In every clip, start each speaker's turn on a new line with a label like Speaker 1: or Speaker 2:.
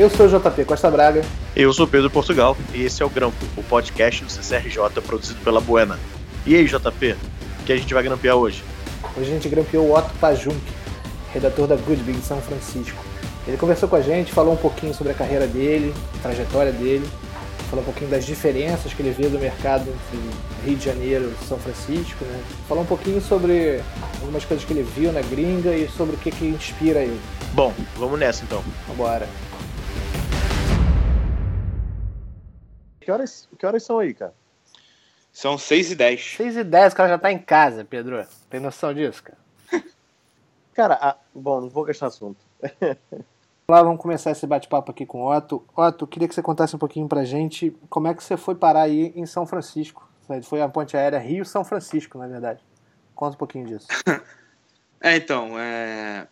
Speaker 1: Eu sou o JP Costa Braga.
Speaker 2: Eu sou Pedro Portugal e esse é o Grampo, o podcast do CCRJ produzido pela Buena. E aí, JP, o que a gente vai grampear hoje?
Speaker 1: Hoje a gente grampeou o Otto Pajunk, redator da Goodbig de São Francisco. Ele conversou com a gente, falou um pouquinho sobre a carreira dele, a trajetória dele, falou um pouquinho das diferenças que ele vê do mercado entre Rio de Janeiro e São Francisco, né? Falou um pouquinho sobre algumas coisas que ele viu na gringa e sobre o que, que inspira ele.
Speaker 2: Bom, vamos nessa então.
Speaker 1: Vambora.
Speaker 3: Que horas, que horas são aí, cara?
Speaker 4: São 6 e 10.
Speaker 1: 6 e 10, o cara já tá em casa, Pedro. Tem noção disso, cara?
Speaker 3: Cara, a... bom, não vou gastar assunto.
Speaker 1: Lá, vamos começar esse bate-papo aqui com o Otto. Otto, queria que você contasse um pouquinho pra gente como é que você foi parar aí em São Francisco. Foi a ponte aérea Rio-São Francisco, na verdade. Conta um pouquinho disso.
Speaker 4: é, então, é...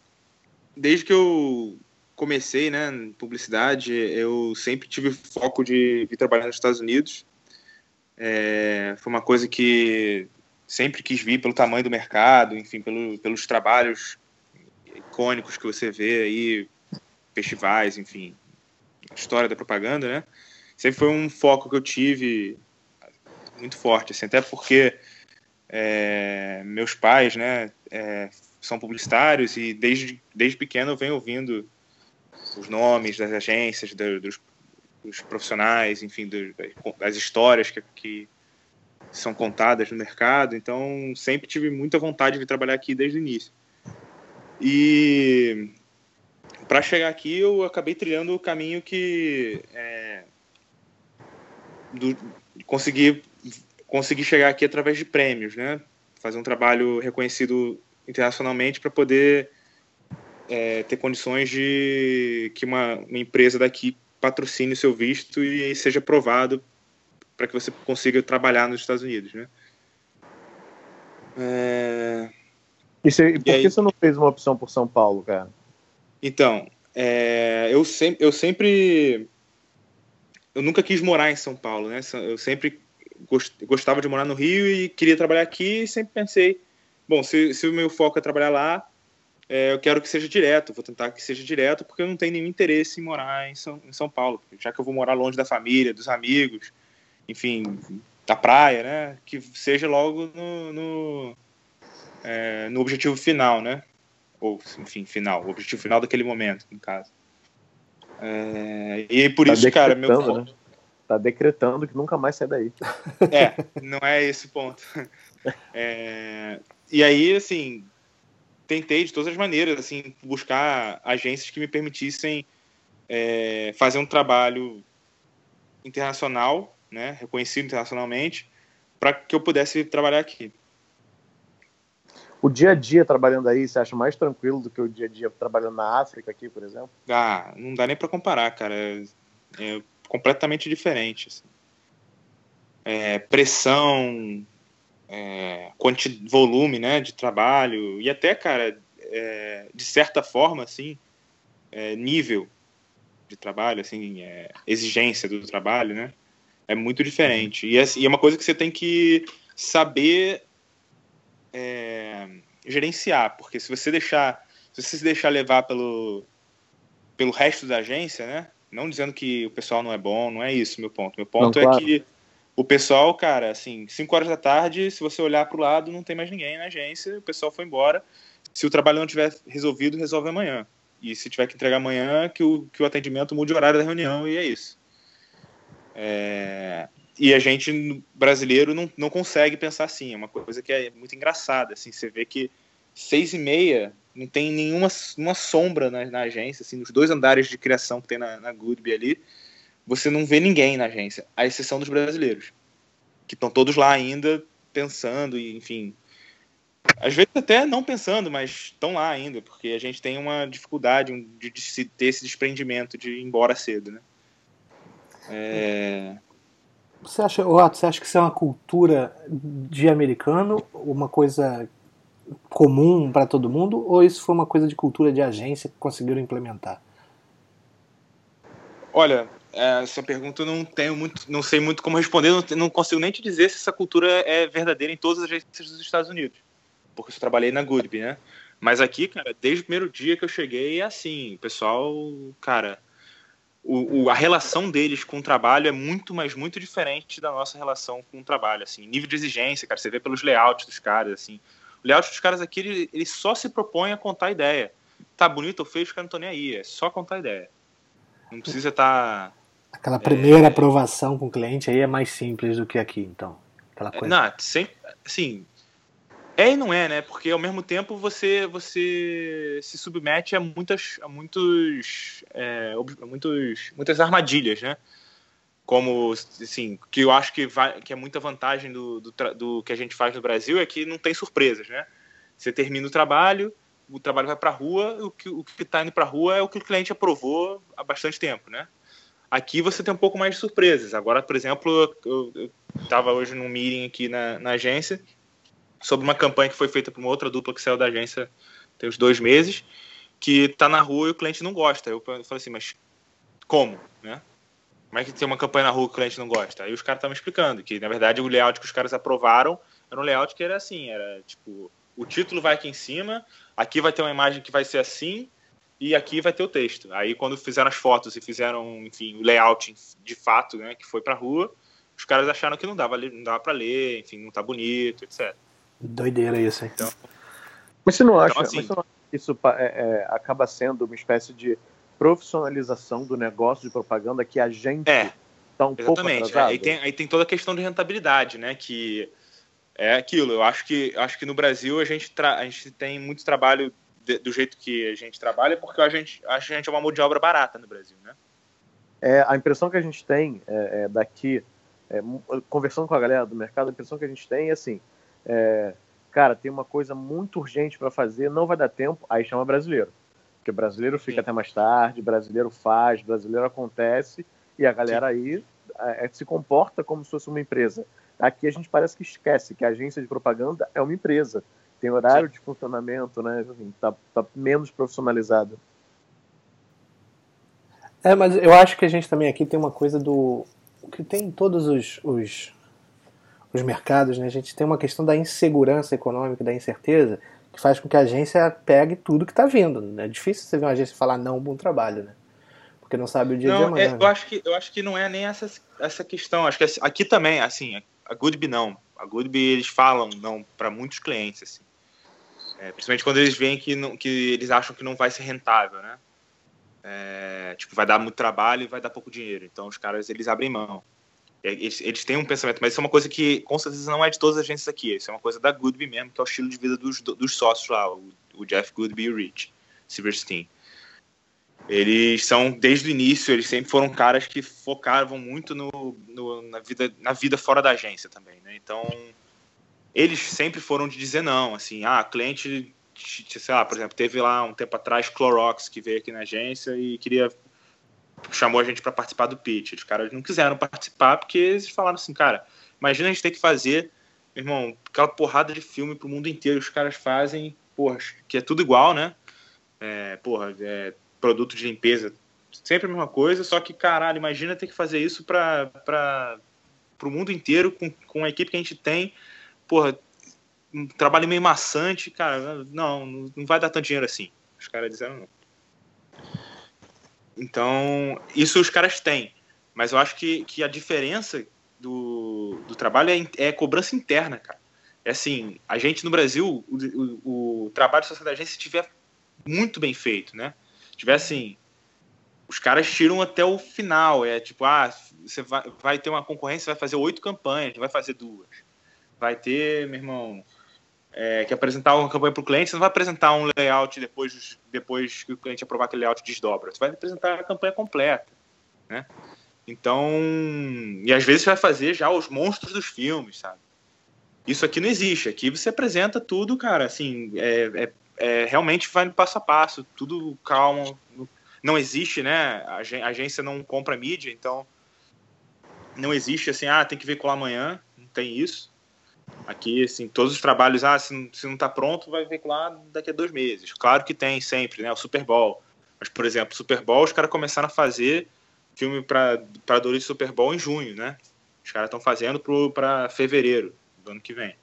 Speaker 4: desde que eu comecei, né, em publicidade, eu sempre tive foco de vir trabalhar nos Estados Unidos. É, foi uma coisa que sempre quis vir pelo tamanho do mercado, enfim, pelo, pelos trabalhos icônicos que você vê aí, festivais, enfim, história da propaganda, né? Sempre foi um foco que eu tive muito forte, assim, até porque é, meus pais, né, é, são publicitários e desde, desde pequeno eu venho ouvindo os nomes das agências, do, dos, dos, profissionais, enfim, do, das histórias que, que, são contadas no mercado. Então, sempre tive muita vontade de trabalhar aqui desde o início. E para chegar aqui, eu acabei trilhando o caminho que é, do, consegui consegui chegar aqui através de prêmios, né? Fazer um trabalho reconhecido internacionalmente para poder é, ter condições de que uma, uma, empresa daqui patrocine o seu visto e seja aprovado para que você consiga trabalhar nos Estados Unidos, né?
Speaker 3: É... E, você, e por aí... que você não fez uma opção por São Paulo, cara?
Speaker 4: Então, é, eu, sempre, eu sempre. Eu nunca quis morar em São Paulo, né? Eu sempre gostava de morar no Rio e queria trabalhar aqui e sempre pensei: bom, se, se o meu foco é trabalhar lá, é, eu quero que seja direto, vou tentar que seja direto, porque eu não tenho nenhum interesse em morar em São, em São Paulo, já que eu vou morar longe da família, dos amigos, enfim, da praia, né? Que seja logo no, no, é, no objetivo final, né? Ou, enfim, final, o objetivo final daquele momento, no caso. É, e por tá isso, cara, meu.
Speaker 3: Né? Tá decretando que nunca mais sai daí.
Speaker 4: É, não é esse ponto. É, e aí, assim, tentei de todas as maneiras, assim, buscar agências que me permitissem é, fazer um trabalho internacional, né, reconhecido internacionalmente, para que eu pudesse trabalhar aqui.
Speaker 3: O dia a dia trabalhando aí, você acha mais tranquilo do que o dia a dia trabalhando na África aqui, por exemplo?
Speaker 4: Ah, não dá nem para comparar, cara. É, é completamente diferente. Assim. É, pressão, é, volume né, de trabalho e até, cara, é, de certa forma, assim, é, nível de trabalho, assim, é, exigência do trabalho, né, é muito diferente. E, assim, e, é uma coisa que você tem que saber é, gerenciar, porque se você deixar, se você se deixar levar pelo, pelo resto da agência, né, não dizendo que o pessoal não é bom, não é isso meu ponto. Meu ponto não, é claro. que o pessoal, cara, assim, 5 horas da tarde, se você olhar para o lado, não tem mais ninguém na agência, o pessoal foi embora. Se o trabalho não tiver resolvido, resolve amanhã. E se tiver que entregar amanhã, que o, que o atendimento mude o horário da reunião e é isso. É... E a gente, brasileiro, não, não consegue pensar assim. É uma coisa que é muito engraçada. Assim, você vê que seis e meia não tem nenhuma uma sombra na, na, agência, assim, nos dois andares de criação que tem na, na Goodby ali, você não vê ninguém na agência, à exceção dos brasileiros, que estão todos lá ainda pensando e, enfim, às vezes até não pensando, mas estão lá ainda, porque a gente tem uma dificuldade de, de ter esse desprendimento de ir embora cedo, né? É...
Speaker 1: Você acha, Otto, você acha que isso é uma cultura de americano, uma coisa comum para todo mundo ou isso foi uma coisa de cultura de agência que conseguiram implementar?
Speaker 4: Olha, essa pergunta eu não tenho muito, não sei muito como responder, não, não consigo nem te dizer se essa cultura é verdadeira em todas as agências dos Estados Unidos, porque eu trabalhei na Goodby, né? Mas aqui, cara, desde o primeiro dia que eu cheguei é assim, o pessoal, cara, o, o, a relação deles com o trabalho é muito, mas muito diferente da nossa relação com o trabalho, assim, nível de exigência, cara, você vê pelos layouts dos caras, assim, o layout dos caras aqui, ele, ele só se propõe a contar ideia, tá bonito ou feio, os caras não estão nem aí, é só contar ideia, não precisa estar... Tá,
Speaker 1: Aquela primeira é... aprovação com o cliente aí é mais simples do que aqui, então, aquela coisa...
Speaker 4: Não, sempre, assim, é e não é, né? Porque ao mesmo tempo você você se submete a muitas a muitos, é, muitos muitas armadilhas, né? Como assim, que eu acho que vai que é muita vantagem do, do, do que a gente faz no Brasil é que não tem surpresas, né? Você termina o trabalho, o trabalho vai para a rua, o que o está indo para a rua é o que o cliente aprovou há bastante tempo, né? Aqui você tem um pouco mais de surpresas. Agora, por exemplo, eu estava hoje num meeting aqui na, na agência sobre uma campanha que foi feita por uma outra dupla que saiu da agência tem uns dois meses, que tá na rua e o cliente não gosta. Eu falei assim, mas como, né? Como é que tem uma campanha na rua que o cliente não gosta? Aí os caras estavam explicando que, na verdade, o layout que os caras aprovaram era um layout que era assim, era tipo, o título vai aqui em cima, aqui vai ter uma imagem que vai ser assim, e aqui vai ter o texto. Aí quando fizeram as fotos e fizeram, enfim, o layout de fato, né, que foi pra rua, os caras acharam que não dava, não dava para ler, enfim, não tá bonito, etc.
Speaker 1: Doideira isso, hein? Então,
Speaker 3: mas você não então, acha, então, assim, mas você não acha que isso é, é, acaba sendo uma espécie de profissionalização do negócio de propaganda que a gente
Speaker 4: é, tá um exatamente. pouco atrasado? Aí tem, aí tem toda a questão de rentabilidade, né? Que é aquilo. Eu acho que, acho que no Brasil a gente, a gente tem muito trabalho de, do jeito que a gente trabalha porque a gente, a gente é uma mão de obra barata no Brasil, né?
Speaker 3: É, a impressão que a gente tem é, é daqui, é, conversando com a galera do mercado, a impressão que a gente tem é assim, é, cara, tem uma coisa muito urgente para fazer, não vai dar tempo, aí chama brasileiro. Porque brasileiro fica Sim. até mais tarde, brasileiro faz, brasileiro acontece, e a galera Sim. aí é, se comporta como se fosse uma empresa. Aqui a gente parece que esquece que a agência de propaganda é uma empresa. Tem horário de funcionamento, né? Assim, tá, tá menos profissionalizado.
Speaker 1: É, mas eu acho que a gente também aqui tem uma coisa do. que tem em todos os, os os mercados, né, a gente tem uma questão da insegurança econômica, da incerteza, que faz com que a agência pegue tudo que está vindo. Né? É difícil você ver uma agência falar não, bom trabalho, né? Porque não sabe o dia
Speaker 4: não,
Speaker 1: de amanhã.
Speaker 4: É, eu, acho que, eu acho que não é nem essa, essa questão. Acho que aqui também, assim, a Goodby não. A Goodby eles falam não para muitos clientes, assim. É, principalmente quando eles veem que, não, que eles acham que não vai ser rentável, né? É, tipo, vai dar muito trabalho e vai dar pouco dinheiro. Então os caras eles abrem mão. É, eles, eles, têm um pensamento, mas isso é uma coisa que com certeza não é de todas as agências aqui. Isso é uma coisa da Goodby mesmo, que é o estilo de vida dos, dos sócios lá, o, o Jeff Goodby e o Rich Silverstein. Eles são, desde o início, eles sempre foram caras que focavam muito no, no, na, vida, na vida fora da agência também, né? Então, eles sempre foram de dizer não, assim, ah, cliente, sei lá, por exemplo, teve lá um tempo atrás Clorox que veio aqui na agência e queria chamou a gente para participar do pitch. Os caras não quiseram participar porque eles falaram assim, cara, imagina a gente ter que fazer, meu irmão, aquela porrada de filme pro mundo inteiro. Os caras fazem, porra, que é tudo igual, né? É, porra, é, produto de limpeza, sempre a mesma coisa, só que, caralho, imagina ter que fazer isso para pro mundo inteiro com, com a equipe que a gente tem. Porra, um trabalho meio maçante, cara, não, não vai dar tanto dinheiro assim. Os caras disseram não. Então, isso os caras têm. Mas eu acho que, que a diferença do, do trabalho é, é cobrança interna, cara. É assim, a gente no Brasil, o, o, o trabalho social da agência tiver muito bem feito, né? Tiver assim, os caras tiram até o final. É tipo, ah, você vai, vai ter uma concorrência, vai fazer oito campanhas, vai fazer duas. Vai ter, meu irmão, é, que apresentar uma campanha para o cliente, você não vai apresentar um layout depois, depois que o cliente aprovar aquele layout desdobra. Você vai apresentar a campanha completa, né? Então, e às vezes você vai fazer já os monstros dos filmes, sabe? Isso aqui não existe. Aqui você apresenta tudo, cara, assim, é, é, é realmente vai passo a passo, tudo calmo. Não existe, né? A agência não compra mídia, então não existe assim, ah, tem que veicular amanhã, não tem isso. Aqui, assim, todos os trabalhos, ah, se, se não está pronto, vai veicular daqui a dois meses. Claro que tem sempre, né? O Super Bowl. Mas, por exemplo, Super Bowl, os caras começaram a fazer filme para Doritos Super Bowl em junho, né? Os caras estão fazendo para fevereiro do ano que vem.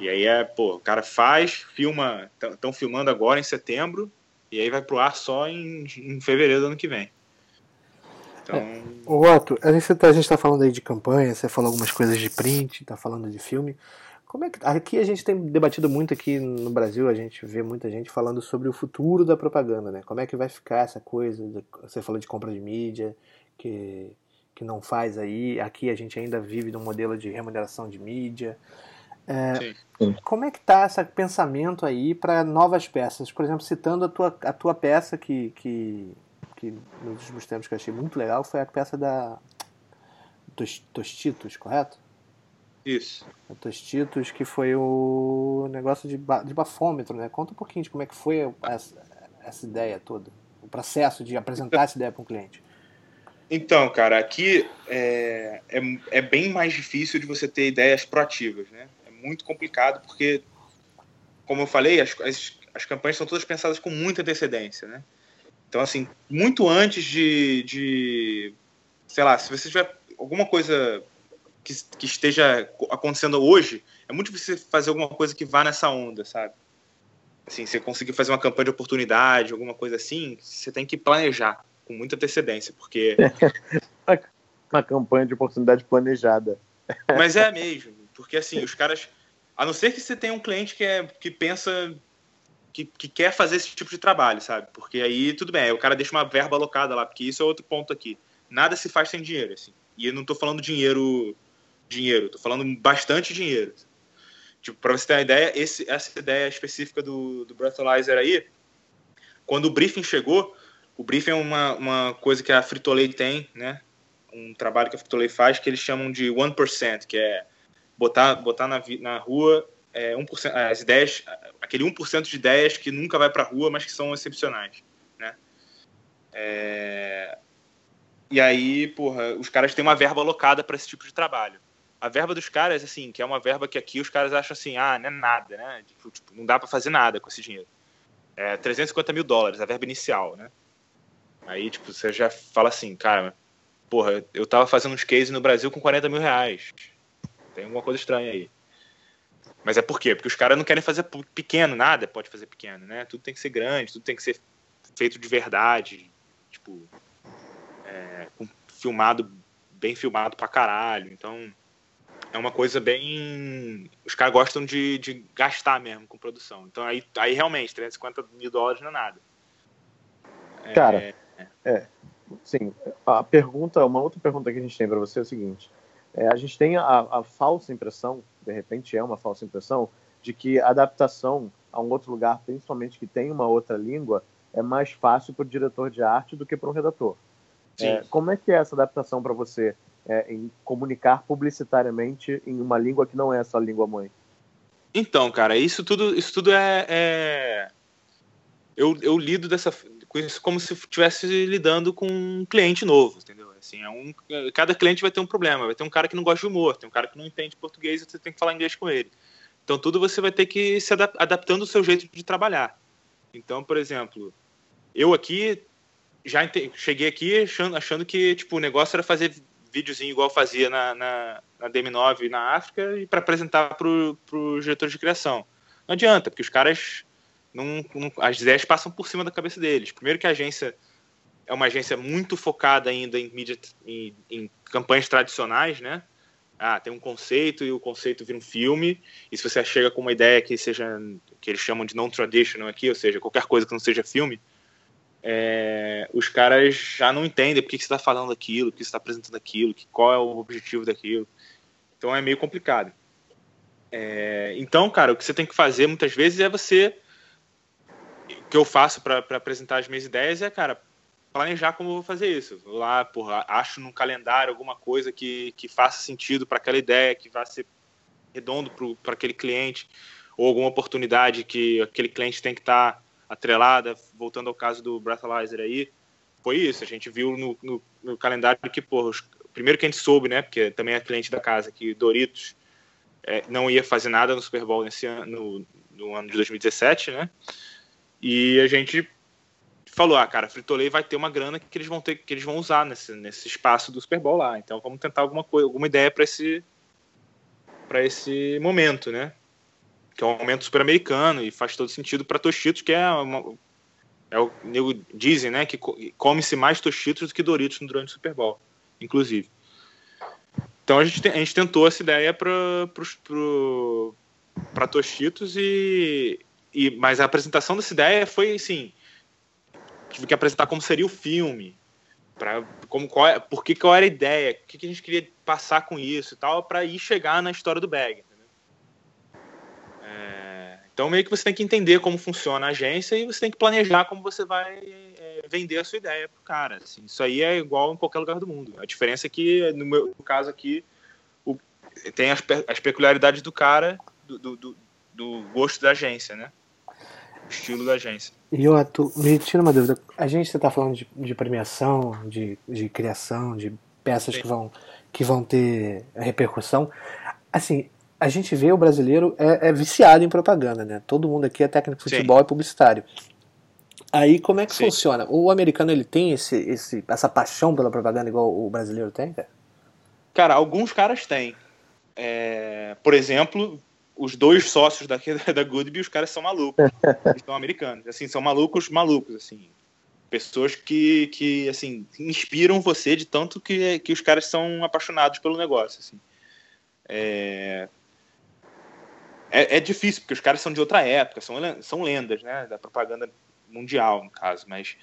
Speaker 4: E aí é, pô, o cara faz, filma, estão filmando agora em setembro, e aí vai pro ar só em, em fevereiro do ano que vem. Então.
Speaker 1: É. O Otto, a gente está tá falando aí de campanha, você falou algumas coisas de print, está falando de filme. Como é que aqui a gente tem debatido muito aqui no Brasil, a gente vê muita gente falando sobre o futuro da propaganda, né? Como é que vai ficar essa coisa? Você falou de compra de mídia, que que não faz aí. Aqui a gente ainda vive num modelo de remuneração de mídia. É, como é que está esse pensamento aí para novas peças? Por exemplo, citando a tua, a tua peça que, que, que nos últimos tempos que eu achei muito legal foi a peça da Tostitos, correto?
Speaker 4: Isso.
Speaker 1: A Tostitos, que foi o negócio de, de bafômetro, né? Conta um pouquinho de como é que foi essa, essa ideia toda, o processo de apresentar essa ideia para um cliente.
Speaker 4: Então, cara, aqui é, é, é, bem mais difícil de você ter ideias proativas, né? Muito complicado porque, como eu falei, as, as, as campanhas são todas pensadas com muita antecedência, né? Então, assim, muito antes de, de sei lá, se você tiver alguma coisa que, que esteja acontecendo hoje, é muito difícil fazer alguma coisa que vá nessa onda, sabe? Assim, você conseguir fazer uma campanha de oportunidade, alguma coisa assim, você tem que planejar com muita antecedência, porque.
Speaker 3: Uma campanha de oportunidade planejada.
Speaker 4: Mas é mesmo, porque assim, os caras. A não ser que você tenha um cliente que, é, que pensa. Que, que quer fazer esse tipo de trabalho, sabe? Porque aí tudo bem, aí o cara deixa uma verba alocada lá, porque isso é outro ponto aqui. Nada se faz sem dinheiro, assim. E eu não tô falando dinheiro. Dinheiro, tô falando bastante dinheiro. Tipo, pra você ter uma ideia, esse, essa ideia específica do, do Breathalyzer aí, quando o briefing chegou, o briefing é uma, uma coisa que a Frito-Lay tem, né? Um trabalho que a Frito-Lay faz que eles chamam de 1%, que é botar, botar na, na rua é, 1%, as ideias, aquele 1% de ideias que nunca vai para a rua, mas que são excepcionais, né? É... E aí, porra, os caras têm uma verba alocada para esse tipo de trabalho. A verba dos caras, assim, que é uma verba que aqui os caras acham assim, ah, não é nada, né? Tipo, tipo não dá para fazer nada com esse dinheiro. É 350 mil dólares, a verba inicial, né? Aí, tipo, você já fala assim, cara, porra, eu tava fazendo uns cases no Brasil com 40 mil reais. Tem alguma coisa estranha aí. Mas é por quê? Porque os caras não querem fazer pequeno, nada pode fazer pequeno, né? Tudo tem que ser grande, tudo tem que ser feito de verdade, tipo, é, filmado, bem filmado pra caralho. Então, é uma coisa bem. Os caras gostam de, de gastar mesmo com produção. Então, aí, aí realmente, 350 mil dólares não é nada.
Speaker 3: Cara, é... É, sim. A pergunta, uma outra pergunta que a gente tem para você é o seguinte: é, a gente tem a, a, falsa impressão, de repente é uma falsa impressão, de que a adaptação a um outro lugar, principalmente que tem uma outra língua, é mais fácil para o diretor de arte do que para o redator. É, como é que é essa adaptação para você é, em comunicar publicitariamente em uma língua que não é a sua língua mãe?
Speaker 4: Então, cara, isso tudo, isso tudo é, é... Eu, eu lido dessa com isso como se estivesse lidando com um cliente novo, entendeu? Assim, é um, cada cliente vai ter um problema. Vai ter um cara que não gosta de humor, tem um cara que não entende português e você tem que falar inglês com ele. Então, tudo você vai ter que se adaptando ao seu jeito de trabalhar. Então, por exemplo, eu aqui já cheguei aqui achando, achando, que tipo, o negócio era fazer videozinho igual fazia na, na, na DM9 na África e para apresentar para os diretores de criação. Não adianta, porque os caras não, não, as ideias passam por cima da cabeça deles. Primeiro que a agência é uma agência muito focada ainda em mídia, em, em, campanhas tradicionais, né? Ah, tem um conceito e o conceito vira um filme. E se você chega com uma ideia que seja que eles chamam de non-traditional aqui, ou seja, qualquer coisa que não seja filme, é, os caras já não entendem por que, que você está falando aquilo, por que você está apresentando aquilo, que, qual é o objetivo daquilo. Então é meio complicado. É, então, cara, o que você tem que fazer muitas vezes é você que eu faço para apresentar as minhas ideias é, cara, planejar como eu vou fazer isso. Vou lá, porra, acho no calendário alguma coisa que, que faça sentido para aquela ideia, que vá ser redondo para aquele cliente, ou alguma oportunidade que aquele cliente tem que estar tá atrelada, voltando ao caso do Breathalyzer aí, foi isso. A gente viu no, no, no calendário que, porra, os, primeiro que a gente soube, né, porque também é cliente da casa, que Doritos é, não ia fazer nada no Super Bowl nesse ano, no, no ano de 2017, né, e a gente falou, ah, cara, Frito-Lay vai ter uma grana que eles vão ter, que eles vão usar nesse, nesse espaço do Super Bowl lá. Então vamos tentar alguma coisa, alguma ideia para esse para esse momento, né? Que é um momento super americano e faz todo sentido para Tostitos, que é uma, É o nego dizem, né, que come-se mais Tostitos do que Doritos durante o Super Bowl, inclusive. Então a gente, a gente tentou essa ideia para para Tostitos e, e mas a apresentação dessa ideia foi assim tive que apresentar como seria o filme para como qual é, por que qual era a ideia o que, que a gente queria passar com isso e tal para ir chegar na história do bag é, então meio que você tem que entender como funciona a agência e você tem que planejar como você vai é, vender a sua ideia pro cara assim, isso aí é igual em qualquer lugar do mundo. A diferença é que no meu caso aqui o, tem as, as peculiaridades do cara do, do, do gosto da agência, né? Estilo da agência.
Speaker 1: E eu tu, me tira uma dúvida. A gente está falando de, de, premiação, de, de criação, de peças que vão, que vão ter repercussão. Assim, a gente vê o brasileiro é, é, viciado em propaganda, né? Todo mundo aqui é técnico de futebol e publicitário. Aí como é que Sim. funciona? O americano ele tem esse, esse, essa paixão pela propaganda igual o brasileiro tem, cara?
Speaker 4: Cara, alguns caras têm. É, por exemplo, os dois sócios daqui da Goodby, os caras são malucos. Eles são americanos. Assim, são malucos, malucos, assim. Pessoas que, que assim, inspiram você de tanto que, que os caras são apaixonados pelo negócio, assim. É... É, é difícil, porque os caras são de outra época, são, são lendas, né? Da propaganda mundial, no caso, mas...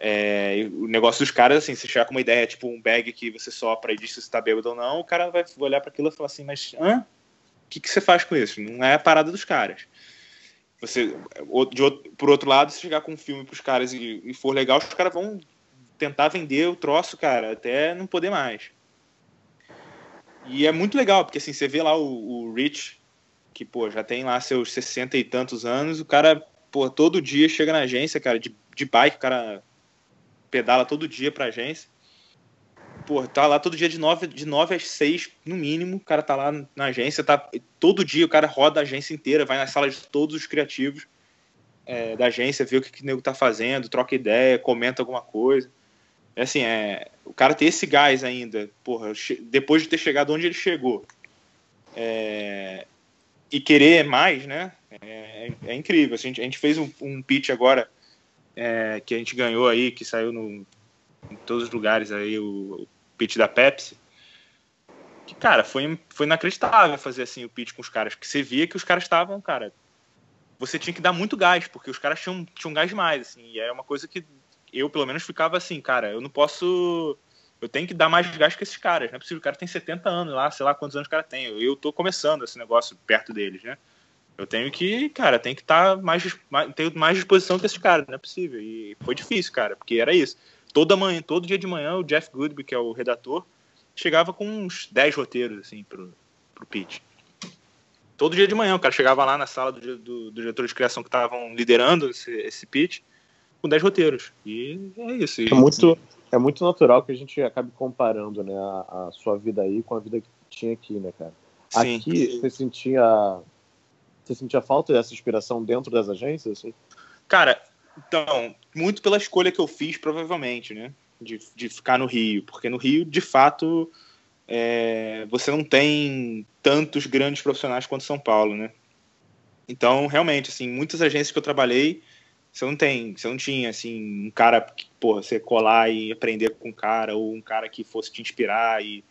Speaker 4: É, o negócio dos caras, assim, se chegar com uma ideia, tipo um bag que você sopra e diz se você tá bêbado ou não, o cara vai olhar para aquilo e falar assim, mas hã? Que, que você faz com isso? Não é a parada dos caras. Você, de por outro lado, se chegar com um filme pros caras e, e for legal, os caras vão tentar vender o troço, cara, até não poder mais. E é muito legal, porque assim, você vê lá o, o Rich, que, pô, já tem lá seus 60 e tantos anos, o cara, pô, todo dia chega na agência, cara, de, de bike, o cara pedala todo dia pra agência pô, tá lá todo dia de 9, de 9 às 6, no mínimo, o cara tá lá na agência, tá todo dia o cara roda a agência inteira, vai nas salas de todos os criativos é, da agência, vê o que, que o nego tá fazendo, troca ideia, comenta alguma coisa. É assim, é, o cara ter esse gás ainda, porra, depois de ter chegado onde ele chegou, é, e querer mais, né, é, é incrível. A gente, a gente fez um, um pitch agora, é, que a gente ganhou aí, que saiu no, em todos os lugares aí, o, pitch da Pepsi. Que, cara, foi, foi inacreditável fazer assim o pitch com os caras. Porque você via que os caras estavam, cara. Você tinha que dar muito gás, porque os caras tinham, tinham gás demais, assim. E era uma coisa que eu, pelo menos, ficava assim, cara, eu não posso. Eu tenho que dar mais gás que esses caras. Não é possível. O cara tem 70 anos lá, sei lá quantos anos o cara tem. Eu, eu tô começando esse negócio perto deles, né? Eu tenho que, cara, tem que estar tá mais, mais, tenho mais disposição que esses caras, não é possível. E foi difícil, cara, porque era isso toda manhã, todo dia de manhã, o Jeff Goodby, que é o redator, chegava com uns 10 roteiros, assim, pro, pro pitch. Todo dia de manhã, o cara chegava lá na sala do, do, do diretor de criação que estavam liderando esse, esse pitch, com 10 roteiros. E é isso.
Speaker 3: É muito, é muito natural que a gente acabe comparando, né, a, a sua vida aí com a vida que tinha aqui, né, cara? Sim. Aqui, você sentia... Você sentia falta dessa inspiração dentro das agências? Assim?
Speaker 4: Cara, então, muito pela escolha que eu fiz, provavelmente, né? De, de ficar no Rio. Porque no Rio, de fato, é, você não tem tantos grandes profissionais quanto São Paulo, né? Então, realmente, assim, muitas agências que eu trabalhei, você não tem, você não tinha, assim, um cara que, porra, você colar e aprender com um cara, ou um cara que fosse te inspirar e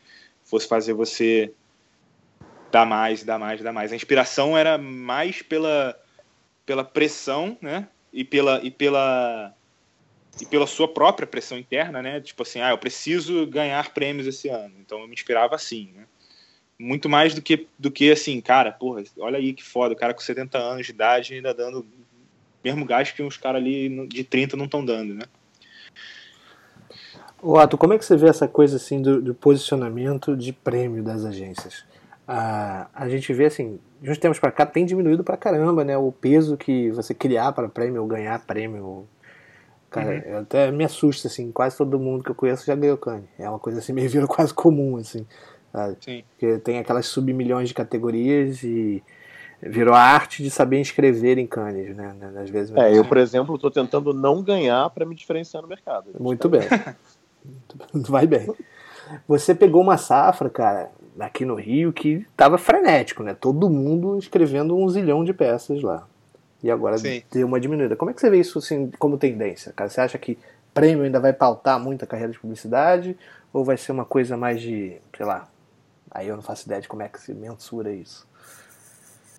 Speaker 4: fosse fazer você dar mais, dar mais, dar mais. A inspiração era mais pela, pela pressão, né? E pela e pela e pela sua própria pressão interna, né? Tipo assim, ah, eu preciso ganhar prêmios esse ano. Então eu me inspirava assim, né? Muito mais do que do que assim, cara, porra, olha aí que foda, o cara com 70 anos de idade ainda dando mesmo gás que uns caras ali de 30 não estão dando, né?
Speaker 1: O Ato, como é que você vê essa coisa assim do, do posicionamento de prêmio das agências? A, a gente vê assim, de uns tempos para cá tem diminuído pra caramba, né? O peso que você criar para prêmio ou ganhar prêmio. Cara, uhum. até me assusta, assim, quase todo mundo que eu conheço já ganhou Cane. É uma coisa assim, meio vira quase comum, assim. Sabe? Sim. Porque tem aquelas submilhões de categorias e virou a arte de saber escrever em canes, né? Às vezes.
Speaker 3: É, eu, por exemplo, estou tentando não ganhar para me diferenciar no mercado.
Speaker 1: Muito bem. Vai bem. Você pegou uma safra, cara, aqui no Rio que estava frenético, né? Todo mundo escrevendo um zilhão de peças lá. e agora
Speaker 4: Sim.
Speaker 1: deu uma diminuída. Como é que você vê isso assim, como tendência? Cara? Você acha que prêmio ainda vai pautar muito a carreira de publicidade ou vai ser uma coisa mais de, sei lá, aí eu não faço ideia de como é que se mensura isso.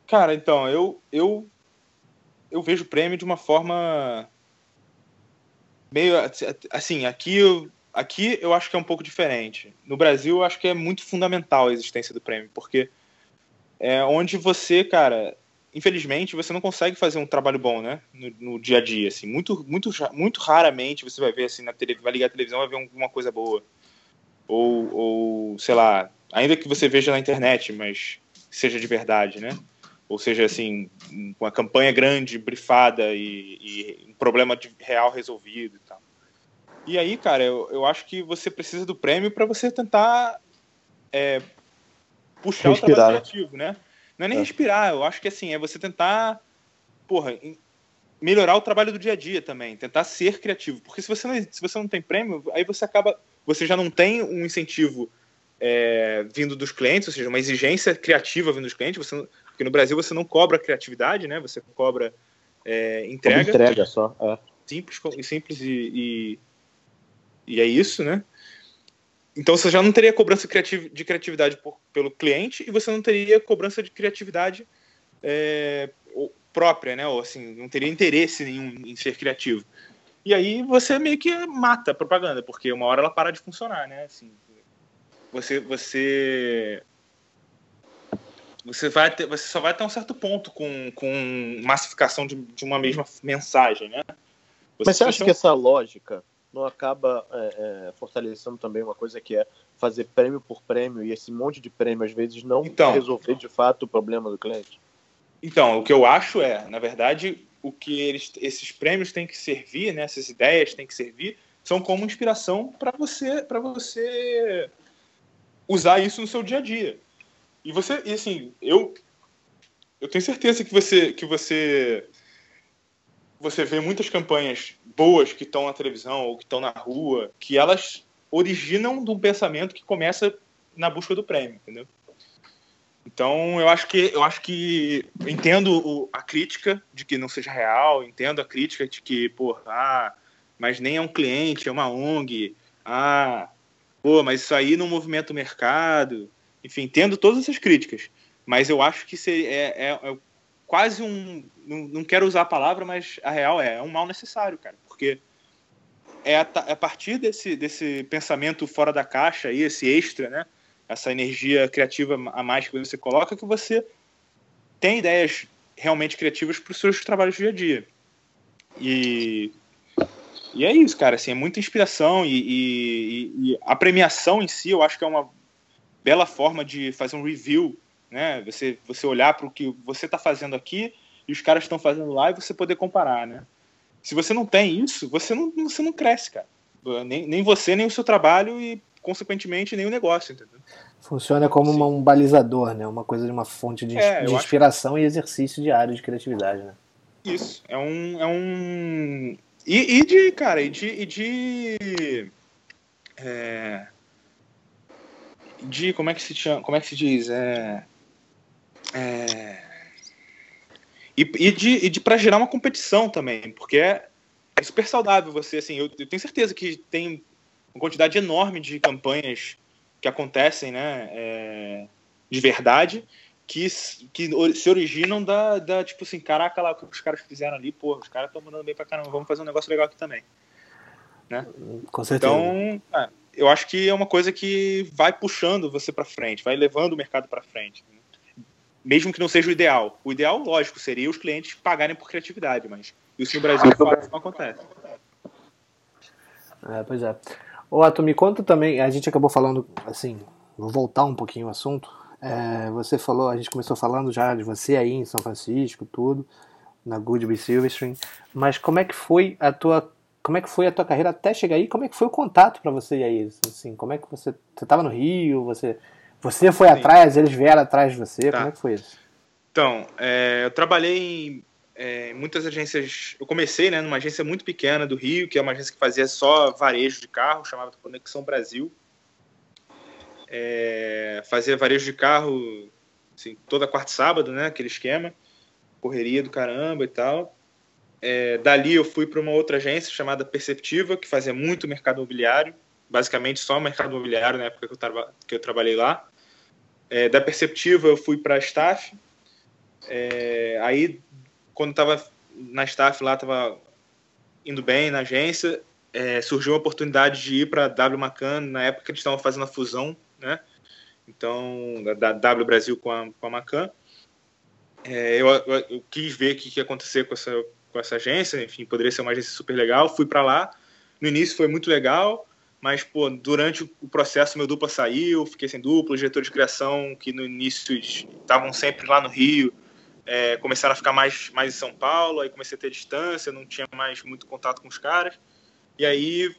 Speaker 4: Cara, então, eu, eu, eu vejo o prêmio de uma forma meio assim, aqui eu, aqui eu acho que é um pouco diferente. No Brasil, eu acho que é muito fundamental a existência do prêmio, porque é onde você, cara, infelizmente, você não consegue fazer um trabalho bom, né, no, no dia a dia, assim, muito, muito, muito raramente você vai ver assim na televisão, vai ligar a televisão vai ver alguma coisa boa, ou, ou sei lá, ainda que você veja na internet, mas seja de verdade, né? Ou seja, assim, uma campanha grande, brifada e, e um problema real resolvido e aí, cara, eu, eu acho que você precisa do prêmio para você tentar é, puxar
Speaker 3: Respirar.
Speaker 4: o trabalho criativo, né? Não é nem
Speaker 3: É.
Speaker 4: respirar, eu acho que assim, é você tentar, porra, melhorar o trabalho do dia a dia também, tentar ser criativo. Porque se você não, se você não tem prêmio, aí você acaba. Você já não tem um incentivo é, vindo dos clientes, ou seja, uma exigência criativa vindo dos clientes. Você porque no Brasil você não cobra criatividade, né? Você cobra é, entrega,
Speaker 3: Entrega só. É.
Speaker 4: simples, simples e, e, e é isso, né? Então você já não teria cobrança de criatividade por- pelo cliente e você não teria cobrança de criatividade é, própria, né? Ou assim, não teria interesse nenhum em ser criativo. E aí você meio que mata a propaganda, porque uma hora ela para de funcionar, né? Assim, você, você, você vai ter, você só vai até um certo ponto com, com massificação de, de uma mesma mensagem, né?
Speaker 3: Mas você acha que essa lógica não acaba é, é, fortalecendo também uma coisa que é fazer prêmio por prêmio e esse monte de prêmio às vezes não
Speaker 4: Então.
Speaker 3: resolver de fato o problema do cliente?
Speaker 4: Então, o que eu acho é, na verdade, o que eles, esses prêmios têm que servir, né, essas ideias têm que servir, são como inspiração para você, para você usar isso no seu dia a dia. E você, e assim, eu eu tenho certeza que você que você você vê muitas campanhas boas que estão na televisão ou que estão na rua, que elas originam de um pensamento que começa na busca do prêmio, entendeu? Então, eu acho que eu acho que entendo o- a crítica de que não seja real, entendo a crítica de que, pô, ah, mas nem é um cliente, é uma ONG. Ah, pô, mas isso aí não movimenta o mercado. Enfim, entendo todas essas críticas, mas eu acho que se- é, é- é quase um não, não quero usar a palavra, mas a real é, é um mal necessário, cara, porque é a, é a partir desse, desse pensamento fora da caixa aí, esse extra, né? essa energia criativa a mais que você coloca, que você tem ideias realmente criativas para os seus trabalhos do dia a dia. E, e é isso, cara. Assim, é muita inspiração e, e- e a premiação em si, eu acho que é uma bela forma de fazer um review, né? Você, você olhar para o que você está fazendo aqui e os caras estão fazendo lá e você poder comparar, né? Se você não tem isso, você não, você não cresce, cara. Nem, nem você, nem o seu trabalho e, consequentemente, nem o negócio, entendeu?
Speaker 1: Funciona como uma- um balizador, né? Uma coisa de uma fonte de,
Speaker 4: É,
Speaker 1: de
Speaker 4: acho-
Speaker 1: inspiração e exercício diário de criatividade, né?
Speaker 4: Isso. É um. É um... E, e de, cara, e de. E de, é, de como é que se chama? Como é que se diz? É, é, e, e de, e de para gerar uma competição também, porque é, é super saudável você, assim, eu, eu tenho certeza que tem uma quantidade enorme de campanhas que acontecem, né, é, de verdade, que, que se originam da, da, tipo assim, caraca lá, o que os caras fizeram ali, pô, os caras estão mandando bem pra caramba, vamos fazer um negócio legal aqui também.
Speaker 1: Com certeza.
Speaker 4: Então, é, eu acho que é uma coisa que vai puxando você pra frente, vai levando o mercado pra frente. Mesmo que não seja o ideal. O ideal, lógico, seria os clientes pagarem por criatividade, mas isso no Brasil fato não acontece.
Speaker 1: É, pois é. Ô, Ato, me conta também, a gente acabou falando, assim, vou voltar um pouquinho o assunto. É, você falou, a gente começou falando já de você aí em São Francisco, tudo, na Goodby Silverstream, mas como é que foi a tua, como é que foi a tua carreira até chegar aí? Como é que foi o contato para você aí? Assim, como é que você, você tava no Rio, você, você foi
Speaker 4: Sim.
Speaker 1: atrás, eles vieram atrás de você,
Speaker 4: Tá.
Speaker 1: como é que foi isso?
Speaker 4: Então, é, eu trabalhei em é, muitas agências. Eu comecei né, numa agência muito pequena do Rio, que é uma agência que fazia só varejo de carro, chamava Conexão Brasil. É, fazia varejo de carro assim, toda quarta e sábado, né, aquele esquema. correria do caramba e tal. É, dali eu fui para uma outra agência chamada Perceptiva, que fazia muito mercado imobiliário, basicamente só mercado imobiliário na época que eu, que eu trabalhei lá. É, da Perceptiva eu fui para a Staff. É, aí, quando estava na Staff lá, estava indo bem na agência, é, surgiu a oportunidade de ir para a W Macan, na época eles estavam fazendo a fusão, né? Então, da, da W Brasil com a, com a Macan. É, eu, eu, eu, quis ver o que, que ia acontecer com essa, com essa agência, enfim, poderia ser uma agência super legal. Fui para lá. No início foi muito legal, mas pô, durante o processo meu dupla saiu, fiquei sem dupla, os diretores de criação que no início estavam sempre lá no Rio, é, começaram a ficar mais, mais em São Paulo, aí comecei a ter distância, não tinha mais muito contato com os caras. E aí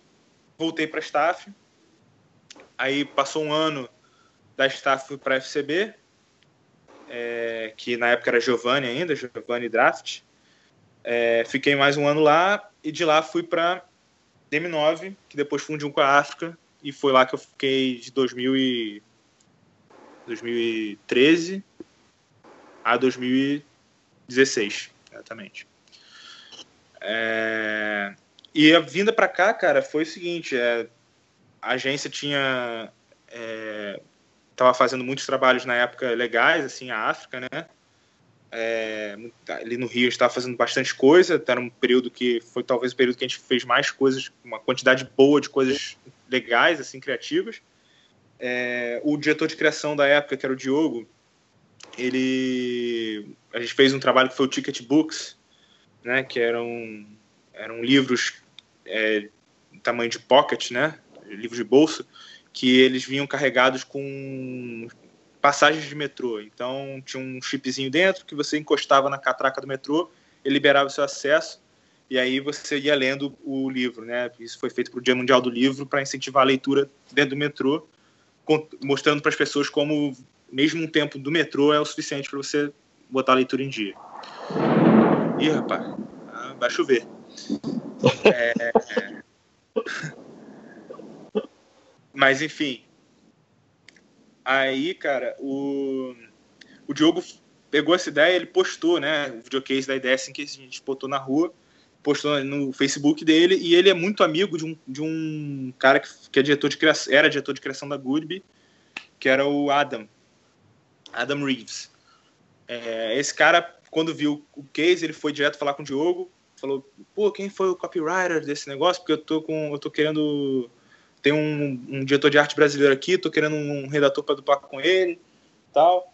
Speaker 4: voltei para staff. Aí passou um ano da staff para a FCB, é, que na época era Giovanni ainda, Giovanni Draft. É, fiquei mais um ano lá e de lá fui para DM9, que depois fundiu com a África e foi lá que eu fiquei de 2000 e 2013 a 2016, exatamente. É... E a vinda para cá, cara, foi o seguinte: é... a agência tinha é... fazendo muitos trabalhos na época legais, assim, a África, né? É, ali no Rio estava fazendo bastante coisa, era um período que foi talvez o período que a gente fez mais coisas, uma quantidade boa de coisas legais, assim, criativas. É, o diretor de criação da época, que era o Diogo, ele a gente fez um trabalho que foi o Ticket Books, né, que eram eram livros é, tamanho de pocket, né, livros de bolsa, que eles vinham carregados com passagens de metrô. Então tinha um chipzinho dentro que você encostava na catraca do metrô, ele liberava o seu acesso e aí você ia lendo o livro, né? Isso foi feito para o Dia Mundial do Livro para incentivar a leitura dentro do metrô, mostrando para as pessoas como mesmo um tempo do metrô é o suficiente para você botar a leitura em dia. Ih, rapaz, ah, vai chover. É... Mas enfim, Aí, cara, o, o Diogo pegou essa ideia, ele postou, né, o videocase da ideia assim que a gente botou na rua, postou no Facebook dele, e ele é muito amigo de um, de um cara que, que é diretor de criação, era diretor de criação da Goodby, que era o Adam, Adam Reeves. É, esse cara, quando viu o case, ele foi direto falar com o Diogo, falou, pô, quem foi o copywriter desse negócio? Porque eu tô com, eu tô querendo tem um, um, diretor de arte brasileiro aqui, tô querendo um redator para duplar com ele, tal.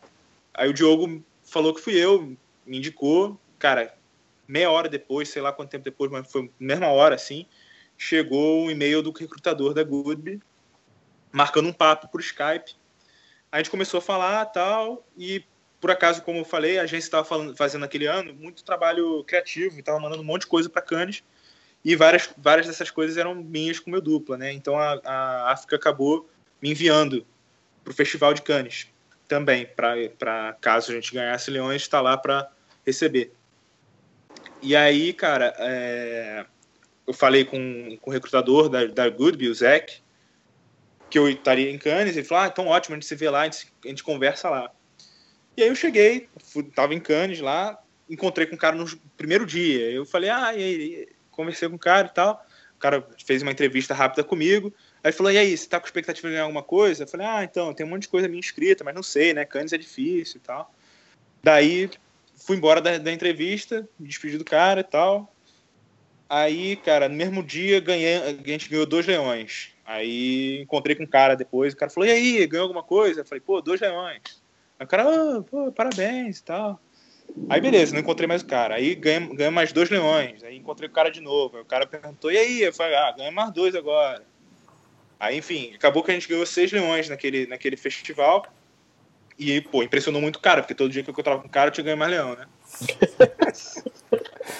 Speaker 4: Aí o Diogo falou que fui eu, me indicou, cara, meia hora depois, sei lá quanto tempo depois, mas foi mesma hora, assim, chegou um e-mail do recrutador da Goodby, marcando um papo por Skype. A gente começou a falar, tal, e por acaso, como eu falei, a agência estava fazendo aquele ano muito trabalho criativo, estava mandando um monte de coisa para Cannes, e várias, várias dessas coisas eram minhas com meu dupla, né? Então a, a África acabou me enviando para o Festival de Cannes também, para caso a gente ganhasse Leões, estar tá lá para receber. E aí, cara, é, eu falei com, com o recrutador da, da Goodby, o Zach, que eu estaria em Cannes, ele falou, ah, então ótimo, a gente se vê lá, a gente, a gente conversa lá. E aí eu cheguei, fui, tava em Cannes lá, encontrei com o cara no primeiro dia. Eu falei, ah, e aí, conversei com o cara e tal. O cara fez uma entrevista rápida comigo. Aí falou: E aí, você tá com expectativa de ganhar alguma coisa? Eu falei: Ah, então, tem um monte de coisa minha inscrita, mas não sei, né? Cannes é difícil e tal. Daí fui embora da, da entrevista, me despedi do cara e tal. Aí, cara, no mesmo dia ganhei, a gente ganhou dois leões. Aí encontrei com o cara depois, o cara falou: E aí, ganhou alguma coisa? Eu falei: Pô, dois leões. Aí o cara, oh, pô, parabéns e tal. Aí beleza, não encontrei mais o cara. Aí ganhei, ganhei mais dois leões. Aí encontrei o cara de novo. Aí o cara perguntou, e aí? Eu falei, ah, ganhei mais dois agora. Aí, enfim, acabou que a gente ganhou seis leões naquele, naquele festival. E, pô, impressionou muito o cara, porque todo dia que eu encontrava com o cara eu tinha ganho mais leão, né?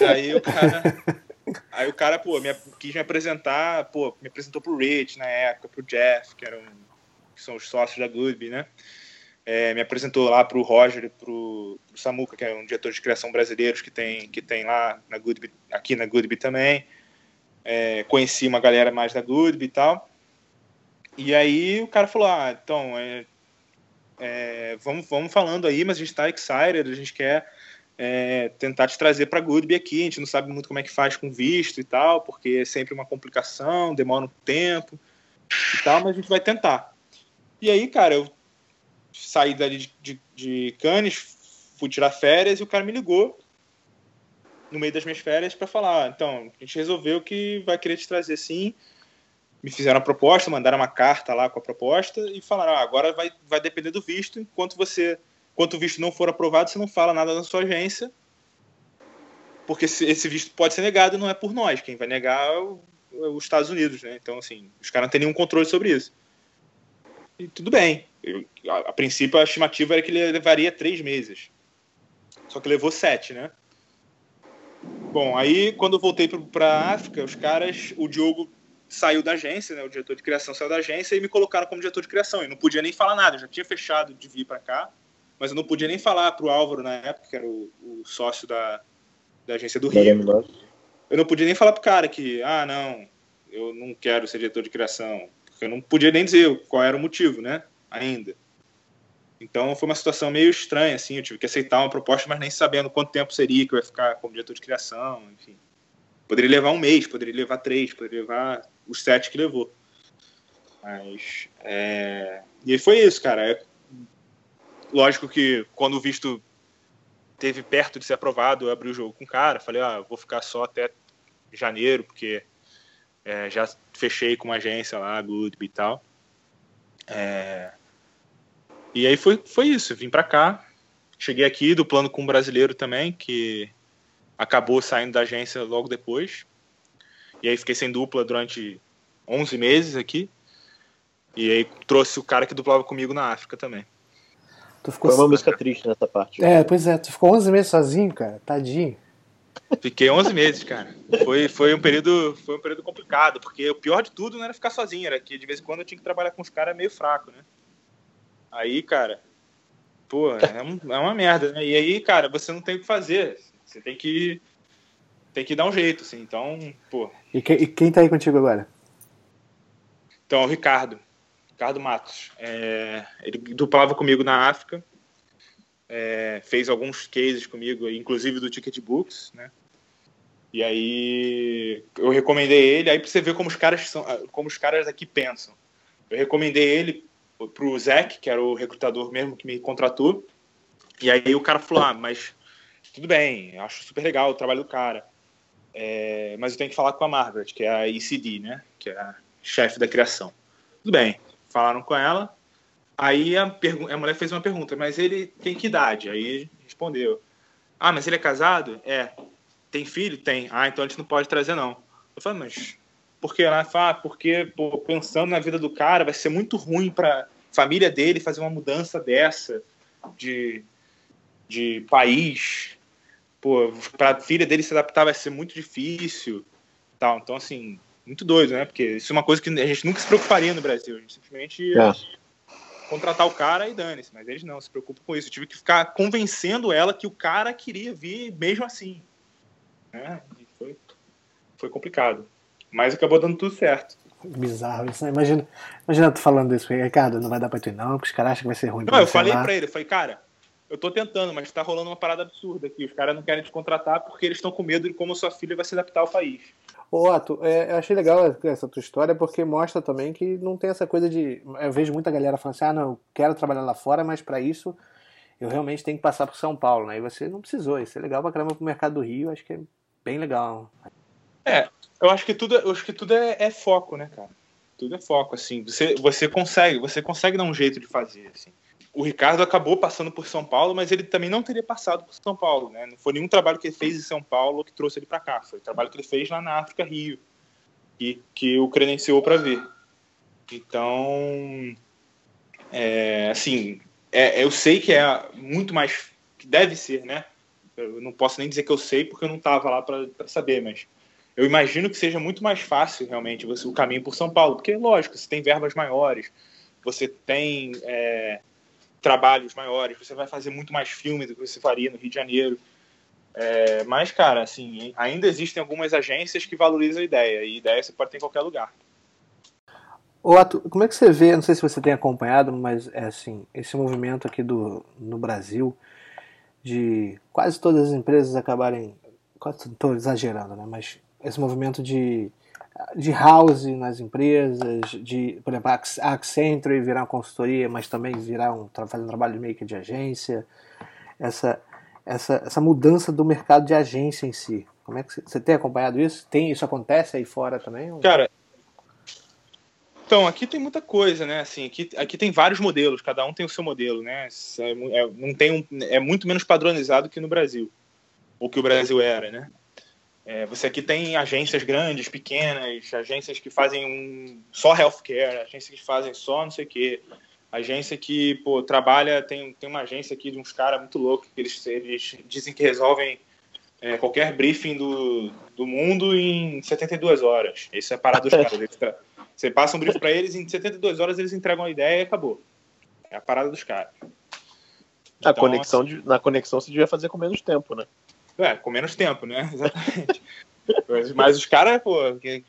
Speaker 4: aí o cara. Aí o cara, pô, me, quis me apresentar, pô, me apresentou pro Rich na época, pro Jeff, que eram que são os sócios da Goodby, né? É, me apresentou lá para o Roger e para o Samuca, que é um diretor de criação brasileiros que tem, que tem lá na Goodby, aqui na Goodby também. É, conheci uma galera mais da Goodby e tal. E aí o cara falou: Ah, então, é, é, vamos, vamos falando aí, mas a gente está excited, a gente quer é, tentar te trazer para Goodby aqui. A gente não sabe muito como é que faz com visto e tal, porque é sempre uma complicação, demora um tempo e tal, mas a gente vai tentar. E aí, cara, eu saí dali de, de, de Cannes, fui tirar férias e o cara me ligou no meio das minhas férias para falar, ah, então, a gente resolveu que vai querer te trazer sim. Me fizeram a proposta, mandaram uma carta lá com a proposta e falaram, ah, agora vai, vai depender do visto, enquanto você, enquanto o visto não for aprovado, você não fala nada na sua agência, porque esse visto pode ser negado não é por nós, quem vai negar é, o, é os Estados Unidos, né? Então, assim, os caras não têm nenhum controle sobre isso. E tudo bem. Eu, a, a princípio, a estimativa era que ele levaria três meses. Só que levou sete, né? Bom, aí quando eu voltei para África, os caras, o Diogo saiu da agência, né? O diretor de criação saiu da agência e me colocaram como diretor de criação. E não podia nem falar nada, eu já tinha fechado de vir para cá, mas eu não podia nem falar para o Álvaro na época, que era o, o sócio da, da agência do Rio. Eu não podia nem falar pro cara que, ah, não, eu não quero ser diretor de criação. Porque eu não podia nem dizer qual era o motivo, né? Ainda. Então foi uma situação meio estranha, assim, eu tive que aceitar uma proposta, mas nem sabendo quanto tempo seria que eu ia ficar como diretor de criação, enfim. Poderia levar um mês, poderia levar três, poderia levar os sete que levou. Mas, é... E foi isso, cara. É... Lógico que quando o visto teve perto de ser aprovado, eu abri o jogo com o cara, falei, ah, vou ficar só até janeiro, porque é, já fechei com uma agência lá, Goodby e tal. É... E aí foi, foi isso, vim para cá, cheguei aqui do plano com um brasileiro também, que acabou saindo da agência logo depois. E aí fiquei sem dupla durante 11 meses aqui. E aí trouxe o cara que dublava comigo na África também.
Speaker 3: Tu ficou Foi uma música triste nessa parte.
Speaker 1: É, pois é, tu ficou 11 meses sozinho, cara, tadinho.
Speaker 4: Fiquei 11 meses, cara. Foi, foi, um período, foi um período complicado, porque o pior de tudo não era ficar sozinho, era que de vez em quando eu tinha que trabalhar com os caras meio fraco, né? Aí, cara, pô, é, um, é uma merda, né? E aí, cara, você não tem o que fazer. Você tem que tem que dar um jeito, assim. Então, pô.
Speaker 1: E, que, e quem tá aí contigo agora?
Speaker 4: Então, o Ricardo. Ricardo Matos. É, ele duplava comigo na África. É, fez alguns cases comigo, inclusive do Ticket Books, né? E aí eu recomendei ele, aí pra você ver como os caras são, como os caras aqui pensam. Eu recomendei ele pro Zac, que era o recrutador mesmo que me contratou. E aí o cara falou: Ah, mas tudo bem, acho super legal o trabalho do cara. É, mas eu tenho que falar com a Margaret, que é a ECD, né? Que é a chefe da criação. Tudo bem, falaram com ela. Aí a, a mulher fez uma pergunta: Mas ele tem que idade? Aí respondeu: Ah, mas ele é casado? É. Tem filho? Tem. Ah, então a gente não pode trazer, não. Eu falei, mas porque ela fala, ah, porque pô, pensando na vida do cara, vai ser muito ruim para família dele fazer uma mudança dessa de, de país. Pô, para a filha dele se adaptar vai ser muito difícil. Tal. Então, assim, muito doido, né? Porque isso é uma coisa que a gente nunca se preocuparia no Brasil. A gente simplesmente é. contratar o cara e dane-se. Mas eles não se preocupam com isso. Eu tive que ficar convencendo ela que o cara queria vir mesmo assim. Né? Foi, foi complicado. Mas acabou dando tudo certo.
Speaker 1: Bizarro isso, né? Imagina, imagina tu falando isso, Ricardo, não vai dar pra ti não, porque os caras acham que vai ser ruim.
Speaker 4: Não, eu falei lá. pra ele, eu falei, cara, eu tô tentando, mas tá rolando uma parada absurda aqui. Os caras não querem te contratar porque eles estão com medo de como sua filha vai se adaptar ao país.
Speaker 1: Ô, Otto, é, eu achei legal essa tua história porque mostra também que não tem essa coisa de. Eu vejo muita galera falando assim: ah, não, eu quero trabalhar lá fora, mas para isso eu realmente tenho que passar por São Paulo, né? E você não precisou. Isso é legal pra caramba pro mercado do Rio, acho que é bem legal.
Speaker 4: É, eu acho que tudo, eu acho que tudo é, é, foco, né, cara? Tudo é foco, assim. Você, você consegue, você consegue dar um jeito de fazer, assim. O Ricardo acabou passando por São Paulo, mas ele também não teria passado por São Paulo, né? Não foi nenhum trabalho que ele fez em São Paulo que trouxe ele para cá. Foi o trabalho que ele fez lá na África Rio e que o credenciou para ver. Então, é, assim, é, eu sei que é muito mais que deve ser, né? Eu não posso nem dizer que eu sei porque eu não estava lá para saber, mas eu imagino que seja muito mais fácil realmente você, o caminho por São Paulo, porque lógico, você tem verbas maiores, você tem é, trabalhos maiores, você vai fazer muito mais filme do que você faria no Rio de Janeiro. É, mas, cara, assim, ainda existem algumas agências que valorizam a ideia, e ideia você pode ter em qualquer lugar.
Speaker 1: Ô, Ato, como é que você vê, não sei se você tem acompanhado, mas é assim, esse movimento aqui do, no Brasil de quase todas as empresas acabarem, estou exagerando, né? Mas esse movimento de de house nas empresas, de, por exemplo, a Accenture virar uma consultoria, mas também virar um fazer um trabalho meio que de agência, essa essa essa mudança do mercado de agência em si. Como é que você tem acompanhado isso? Tem isso acontece aí fora também?
Speaker 4: Cara, então, aqui tem muita coisa, né? Assim, aqui, aqui tem vários modelos, cada um tem o seu modelo, né? É, é, não tem um, é muito menos padronizado que no Brasil, ou que o Brasil era, né? É, você aqui tem agências grandes, pequenas, agências que fazem um, só healthcare, agências que fazem só não sei o quê, agência que pô, trabalha, tem, tem uma agência aqui de uns caras muito loucos, que eles, eles dizem que resolvem é, qualquer briefing do, do mundo em 72 horas. Isso é parado dos caras. Você passa um briefing para eles, em 72 horas eles entregam a ideia e acabou. É a parada dos caras.
Speaker 3: Então, conexão assim, na conexão você devia fazer com menos tempo, né?
Speaker 4: É, com menos tempo, né? Exatamente. Mas os caras, pô,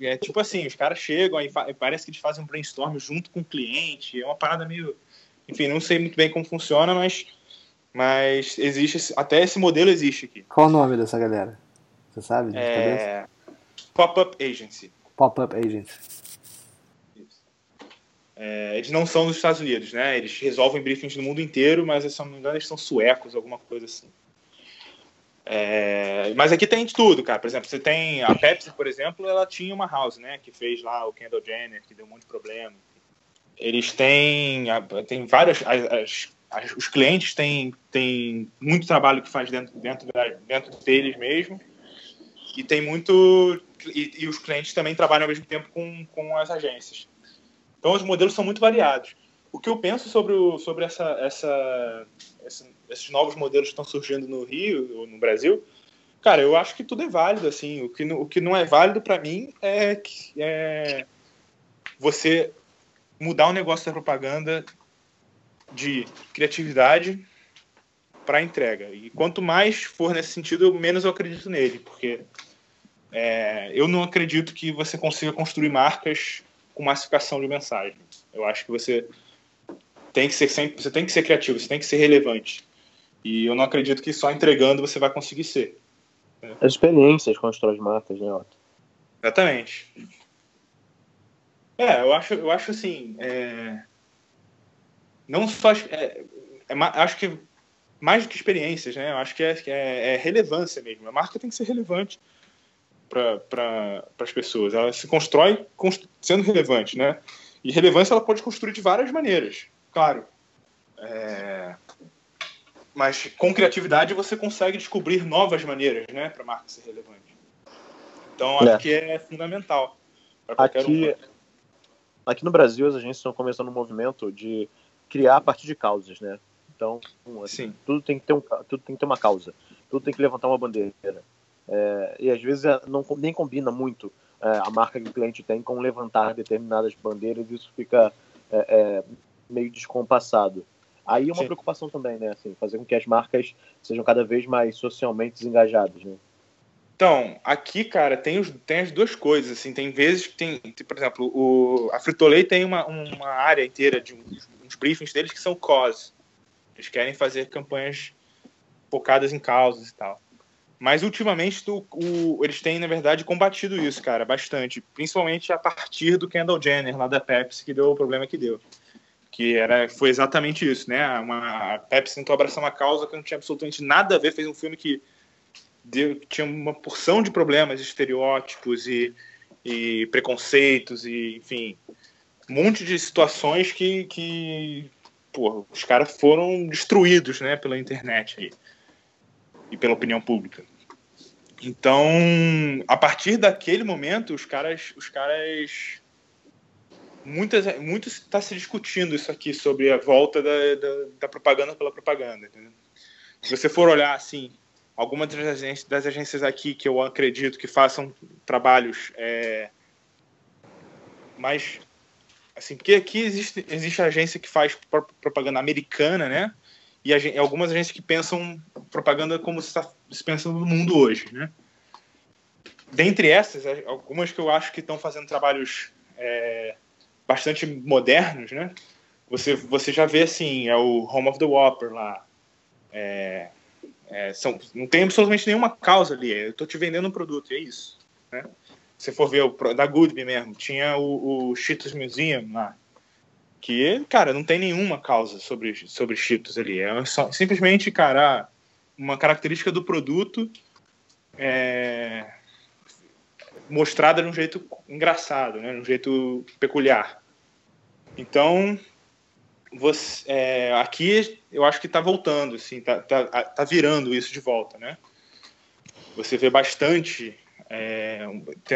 Speaker 4: é tipo assim, os caras chegam e parece que eles fazem um brainstorm junto com o cliente. É uma parada meio. Enfim, não sei muito bem como funciona, mas mas existe, até esse modelo existe aqui.
Speaker 1: Qual o nome dessa galera? Você sabe?
Speaker 4: É... Pop-up Agency.
Speaker 1: Pop-up Agency.
Speaker 4: É, eles não são dos Estados Unidos, né? Eles resolvem briefings no mundo inteiro, mas se não me engano eles são suecos, alguma coisa assim. É, mas aqui tem de tudo, cara. Por exemplo, você tem a Pepsi, por exemplo, ela tinha uma house, né? Que fez lá o Kendall Jenner, que deu de problema. Eles têm, tem várias, as, os clientes têm, têm muito trabalho que faz dentro, dentro, da, dentro deles mesmo e tem muito e, e, os clientes também trabalham ao mesmo tempo com, com as agências então os modelos são muito variados o que eu penso sobre, o, sobre essa, essa, essa, esses novos modelos que estão surgindo no Rio no Brasil cara eu acho que tudo é válido assim o que não, o que não é válido para mim é, é você mudar o negócio da propaganda de criatividade para entrega. E quanto mais for nesse sentido, menos eu acredito nele, porque é, eu não acredito que você consiga construir marcas com massificação de mensagem. Eu acho que você tem que ser sempre, você tem que ser criativo, você tem que ser relevante. E eu não acredito que só entregando você vai conseguir ser.
Speaker 3: As experiências constroem marcas, né, Otto?
Speaker 4: Exatamente. É, eu acho, eu acho assim. É não só. É, é, acho que mais do que experiências, né? Eu acho que é, é, é relevância mesmo. A marca tem que ser relevante para pra, as pessoas. Ela se constrói sendo relevante, né? E relevância ela pode construir de várias maneiras, claro. É... Mas com criatividade você consegue descobrir novas maneiras, né, para a marca ser relevante. Então acho é. que é fundamental.
Speaker 3: Aqui, um. aqui no Brasil as agências estão começando um movimento de criar a partir de causas, né? Então, assim, tudo tem que ter um, tudo tem que ter uma causa, tudo tem que levantar uma bandeira. É, e às vezes é, não nem combina muito é, a marca que o cliente tem com levantar determinadas bandeiras, isso fica é, é meio descompassado. Aí é uma Sim. preocupação também, né? Assim, fazer com que as marcas sejam cada vez mais socialmente desengajadas, né?
Speaker 4: Então, aqui, cara, tem, os, tem as duas coisas, assim, tem vezes que tem, tem por exemplo, o, a Frito-Lay tem uma, uma área inteira de uns, uns briefings deles que são cause. Eles querem fazer campanhas focadas em causas e tal. Mas ultimamente o, o, eles têm, na verdade, combatido isso, cara, bastante. Principalmente a partir do Kendall Jenner, lá da Pepsi, que deu o problema que deu. Que era, foi exatamente isso, né? Uma, a Pepsi tentou abraçar uma causa que não tinha absolutamente nada a ver, fez um filme que deu, tinha uma porção de problemas, estereótipos e, e preconceitos e, enfim, um monte de situações que, que porra, os caras foram destruídos, né, pela internet aí, e pela opinião pública. Então, a partir daquele momento, os caras, os caras muitas, muito está se discutindo isso aqui sobre a volta da, da, da propaganda pela propaganda. Entendeu? Se você for olhar assim, algumas das agências, das agências aqui que eu acredito que façam trabalhos é, mais assim porque aqui existe existe agência que faz propaganda americana né e algumas agências que pensam propaganda como se, está, se pensa no mundo hoje né dentre essas algumas que eu acho que estão fazendo trabalhos é, bastante modernos né você você já vê assim é o Home of the Whopper lá é, É, são, não tem absolutamente nenhuma causa ali. Eu estou te vendendo um produto, é isso. Né? Se for ver o da Goodby mesmo, tinha o, o Cheetos Museum lá, que, cara, não tem nenhuma causa sobre, sobre Cheetos ali. É só, simplesmente, cara, uma característica do produto é, mostrada de um jeito engraçado, né? de um jeito peculiar. Então, você, é, aqui eu acho que está voltando, assim, tá, tá, tá virando isso de volta, né? Você vê bastante é,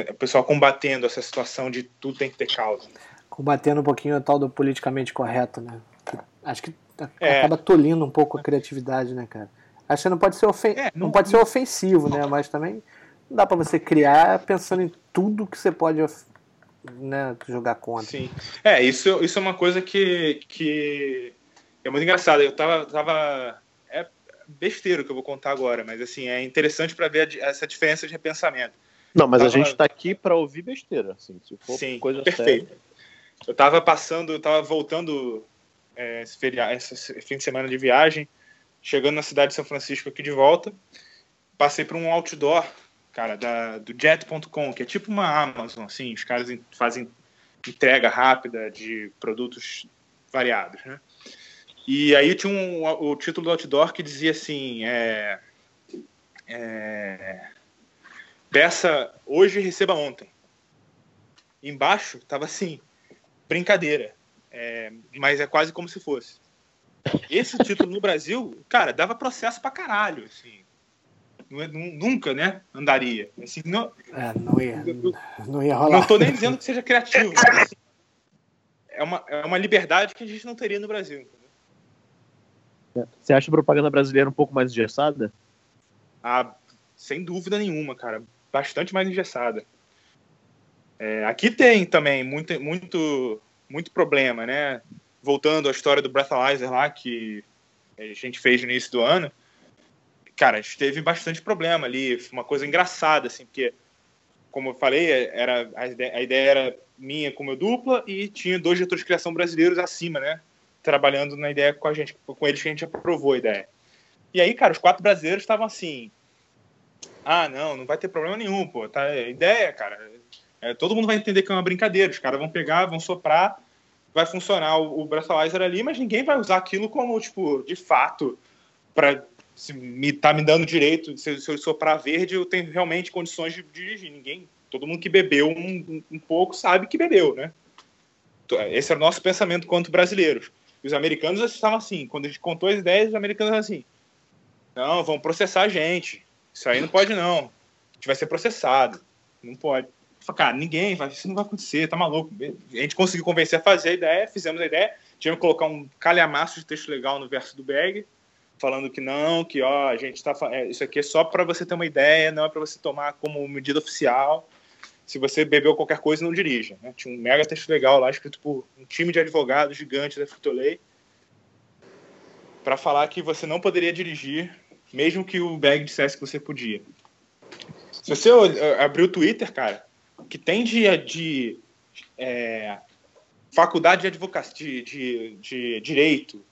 Speaker 4: o pessoal combatendo essa situação de tudo tem que ter causa.
Speaker 1: Combatendo um pouquinho o tal do politicamente correto, né? Acho que é. acaba tolindo um pouco a criatividade, né, cara? Acho que não pode ser, ofen é, não, não, pode ser ofensivo, né? Mas também não dá para você criar pensando em tudo que você pode né, jogar contra.
Speaker 4: Sim. É, isso, isso é uma coisa que, que é muito engraçado. Eu tava, tava. É besteiro que eu vou contar agora, mas assim, é interessante para ver a, essa diferença de repensamento.
Speaker 3: Não, mas tava... a gente está aqui para ouvir besteira, assim, se for
Speaker 4: Sim,
Speaker 3: coisa
Speaker 4: perfeito. Séria. Eu tava passando, eu tava voltando é, esse, feriado, esse fim de semana de viagem, chegando na cidade de São Francisco aqui de volta, passei por um outdoor cara, da, do Jet.com, que é tipo uma Amazon, assim, os caras fazem entrega rápida de produtos variados, né? E aí tinha um, o título do outdoor que dizia assim, é, é, peça hoje receba ontem. Embaixo tava assim, brincadeira, é, mas é quase como se fosse. Esse título no Brasil, cara, dava processo pra caralho, assim. É, nunca, né, andaria. Assim, não,
Speaker 1: é, não, ia, não ia rolar.
Speaker 4: Não estou nem dizendo que seja criativo. Mas, assim, é, uma, é uma liberdade que a gente não teria no Brasil.
Speaker 3: Você acha a propaganda brasileira um pouco mais engessada?
Speaker 4: Ah, sem dúvida nenhuma, cara. Bastante mais engessada. É, aqui tem também muito, muito, muito problema, né? Voltando à história do Breathalyzer lá, que a gente fez no início do ano cara, a gente teve bastante problema ali, uma coisa engraçada, assim, porque, como eu falei, era, a, ideia, a ideia era minha com meu dupla e tinha dois diretores de criação brasileiros acima, né, trabalhando na ideia com a gente, com eles que a gente aprovou a ideia. E aí, cara, os quatro brasileiros estavam assim, ah, não, não vai ter problema nenhum, pô, tá, é ideia, cara, é, todo mundo vai entender que é uma brincadeira, os caras vão pegar, vão soprar, vai funcionar o, o ali, mas ninguém vai usar aquilo como, tipo, de fato, para se me tá me dando direito, se, se eu soprar verde, eu tenho realmente condições de dirigir. Ninguém, todo mundo que bebeu um, um pouco sabe que bebeu, né? Esse era o nosso pensamento quanto brasileiros. E os americanos estavam assim, quando a gente contou as ideias, os americanos assim, não, vão processar a gente. Isso aí não pode não. A gente vai ser processado. Não pode. Cara, ninguém, vai, isso não vai acontecer, tá maluco. A gente conseguiu convencer a fazer a ideia, fizemos a ideia, tivemos que colocar um calhamaço de texto legal no verso do bag, falando que não, que ó, a gente está é, isso aqui é só para você ter uma ideia, não é para você tomar como medida oficial. Se você bebeu qualquer coisa, não dirija. Né? Tinha um mega texto legal lá escrito por um time de advogados gigante da Frito-Lay para falar que você não poderia dirigir, mesmo que o bag dissesse que você podia. Se você abrir o Twitter, cara, que tem de, de é, faculdade de advocacia, de, de, de direito,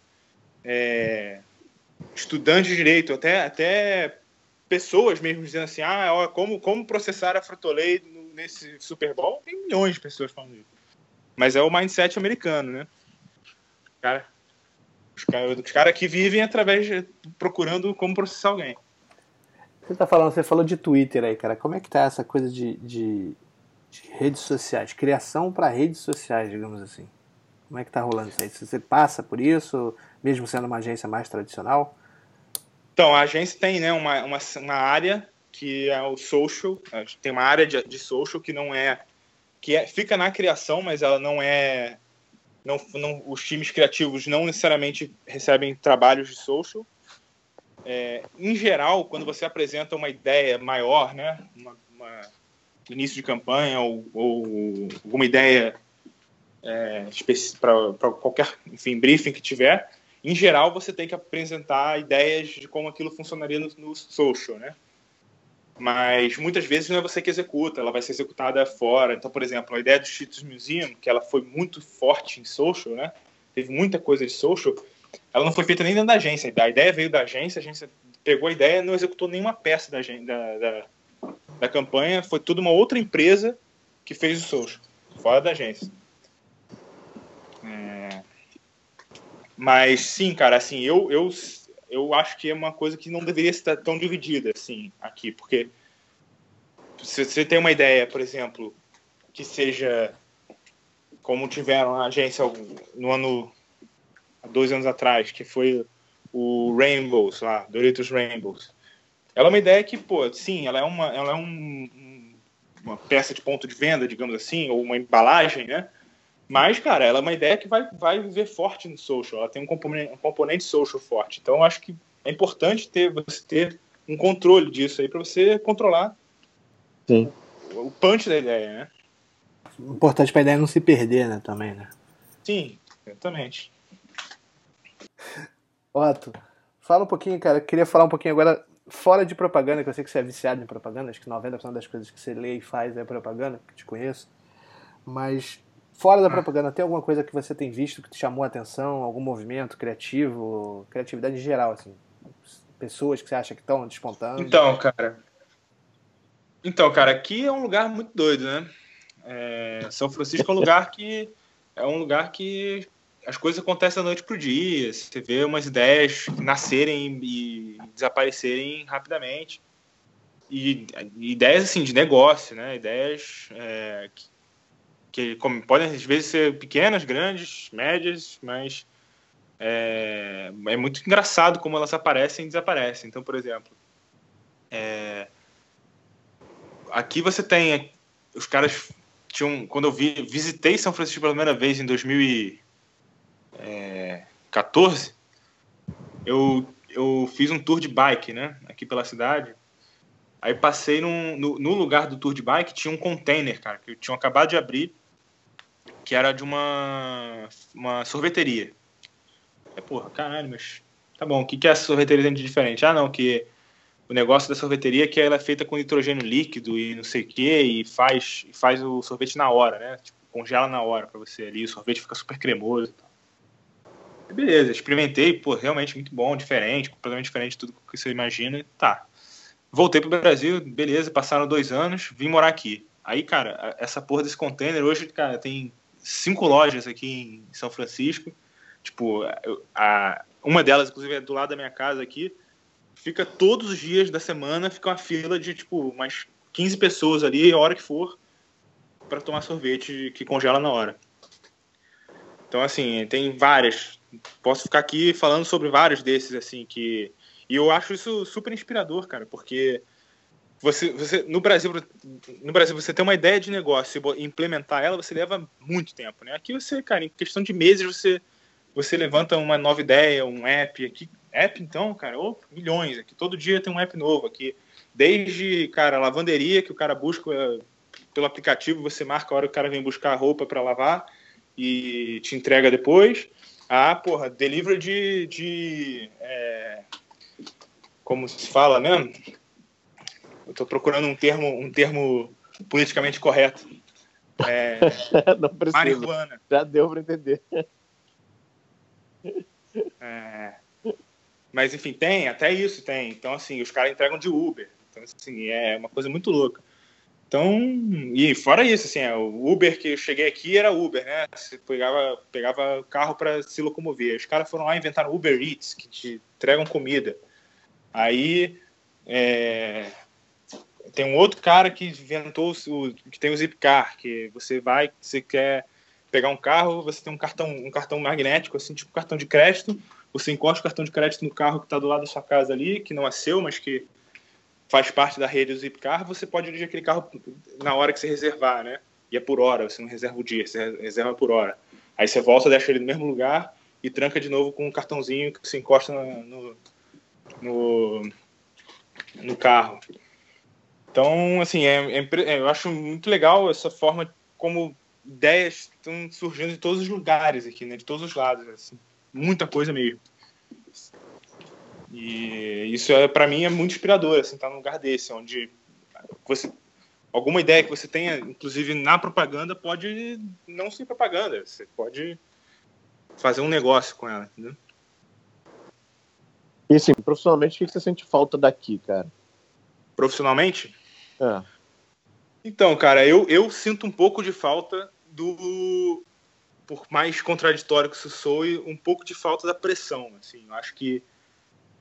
Speaker 4: é, estudantes de direito, até, até pessoas mesmo dizendo assim, ah, como, como processar a Frutolay nesse Super Bowl, tem milhões de pessoas falando isso. Mas é o mindset americano, né? Cara, os caras cara que vivem através de procurando como processar alguém.
Speaker 1: Você tá falando, você falou de Twitter aí, cara. Como é que tá essa coisa de, de, de redes sociais, criação para redes sociais, digamos assim? Como é que tá rolando isso aí? Você passa por isso? mesmo sendo uma agência mais tradicional?
Speaker 4: Então, a agência tem né, uma, uma, uma área que é o social, tem uma área de, de social que não é que é, fica na criação, mas ela não é não, não, os times criativos não necessariamente recebem trabalhos de social. É, em geral, quando você apresenta uma ideia maior, né, uma, uma início de campanha ou, ou alguma ideia é, para qualquer enfim, briefing que tiver, em geral, você tem que apresentar ideias de como aquilo funcionaria no, no social, né? Mas muitas vezes não é você que executa, ela vai ser executada fora. Então, por exemplo, a ideia do Cheetos Museum, que ela foi muito forte em social, né? Teve muita coisa de social, ela não foi feita nem dentro da agência. A ideia veio da agência, a agência pegou a ideia não executou nenhuma peça da, da, da, da campanha, foi tudo uma outra empresa que fez o social, fora da agência. É... Mas sim, cara, assim, eu, eu, eu acho que é uma coisa que não deveria estar tão dividida assim aqui, porque se você tem uma ideia, por exemplo, que seja como tiveram a agência no ano dois anos atrás, que foi o Rainbows lá, Doritos Rainbows. Ela é uma ideia que, pô, sim, ela é uma, ela é um, uma peça de ponto de venda, digamos assim, ou uma embalagem, né? Mas, cara, ela é uma ideia que vai, vai viver forte no social. Ela tem um componente, um componente social forte. Então, eu acho que é importante ter você ter um controle disso aí para você controlar
Speaker 3: Sim.
Speaker 4: O, o punch da ideia, né?
Speaker 1: Importante para a ideia não se perder, né? Também, né?
Speaker 4: Sim, exatamente.
Speaker 1: Otto, fala um pouquinho, cara. Eu queria falar um pouquinho agora fora de propaganda, que eu sei que você é viciado em propaganda, acho que 90% das coisas que você lê e faz é propaganda, que te conheço. Mas fora da ah. propaganda, tem alguma coisa que você tem visto que te chamou a atenção? Algum movimento criativo, criatividade em geral, assim? Pessoas que você acha que estão despontando?
Speaker 4: Então, cara. Então, cara, aqui é um lugar muito doido, né? É, São Francisco é um lugar que é um lugar que as coisas acontecem da noite pro dia. Você vê umas ideias nascerem e desaparecerem rapidamente. E, ideias assim de negócio, né? Ideias é, que, que como, podem às vezes ser pequenas, grandes, médias, mas é, é, muito engraçado como elas aparecem e desaparecem. Então, por exemplo, é, aqui você tem os caras tinham quando eu vi, visitei São Francisco pela primeira vez em 2014, eu eu fiz um tour de bike, né, aqui pela cidade. Aí passei num, no, no, lugar do tour de bike, tinha um container, cara, que tinham acabado de abrir, que era de uma, uma sorveteria. É, porra, caralho, mas tá bom, o que, que é essa sorveteria de diferente? Ah, não, que o negócio da sorveteria é que ela é feita com nitrogênio líquido e não sei o que, e faz, faz o sorvete na hora, né? Tipo, congela na hora para você ali, o sorvete fica super cremoso. Beleza, experimentei, pô, realmente muito bom, diferente, completamente diferente de tudo que você imagina. Tá. Voltei pro Brasil, beleza, passaram dois anos, vim morar aqui. Aí, cara, essa porra desse container, hoje, cara, tem cinco lojas aqui em São Francisco. Tipo, a, uma delas, inclusive, é do lado da minha casa aqui fica todos os dias da semana, fica uma fila de, tipo, umas 15 pessoas ali, a hora que for, para tomar sorvete que congela na hora. Então, assim, tem várias. Posso ficar aqui falando sobre vários desses, assim, que. E eu acho isso super inspirador, cara, porque você, você no Brasil no Brasil você tem uma ideia de negócio e implementar ela você leva muito tempo né aqui você cara em questão de meses você você levanta uma nova ideia um app aqui App, então, cara, oh, milhões aqui. Todo dia tem um app novo aqui. Desde, cara, lavanderia, que o cara busca pelo aplicativo, você marca a hora que o cara vem buscar a roupa para lavar e te entrega depois. Ah, porra, delivery de. de é, como se fala mesmo? Eu tô procurando um termo, um termo politicamente correto. É,
Speaker 3: Não precisa. Marihuana. Já deu para entender.
Speaker 4: É, mas, enfim, tem, até isso tem. Então, assim, os caras entregam de Uber. Então, assim, é uma coisa muito louca. Então, e fora isso, assim, é, o Uber que eu cheguei aqui era Uber, né? Você pegava, pegava carro para se locomover. Os caras foram lá e inventaram Uber Eats, que te entregam comida. Aí, é, tem um outro cara que inventou o, que tem o Zipcar, que você vai, você quer pegar um carro, você tem um cartão, um cartão magnético, assim, tipo cartão de crédito, você encosta o cartão de crédito no carro que está do lado da sua casa ali, que não é seu, mas que faz parte da rede do Zipcar, você pode dirigir aquele carro na hora que você reservar, né? E é por hora, você não reserva o dia, você reserva por hora. Aí você volta, deixa ele no mesmo lugar e tranca de novo com um cartãozinho que você encosta no, no, no carro. Então, assim, é, é, eu acho muito legal essa forma como ideias estão surgindo de todos os lugares aqui, né? De todos os lados, assim muita coisa mesmo. E isso é para mim é muito inspirador, assim, estar tá num lugar desse, onde você alguma ideia que você tenha, inclusive na propaganda, pode não ser propaganda, você pode fazer um negócio com ela, entendeu?
Speaker 3: E assim, profissionalmente, o que você sente falta daqui, cara?
Speaker 4: Profissionalmente?
Speaker 3: É.
Speaker 4: Então, cara, eu, eu sinto um pouco de falta do. Por mais contraditório que isso soe, um pouco de falta da pressão. Assim, eu acho que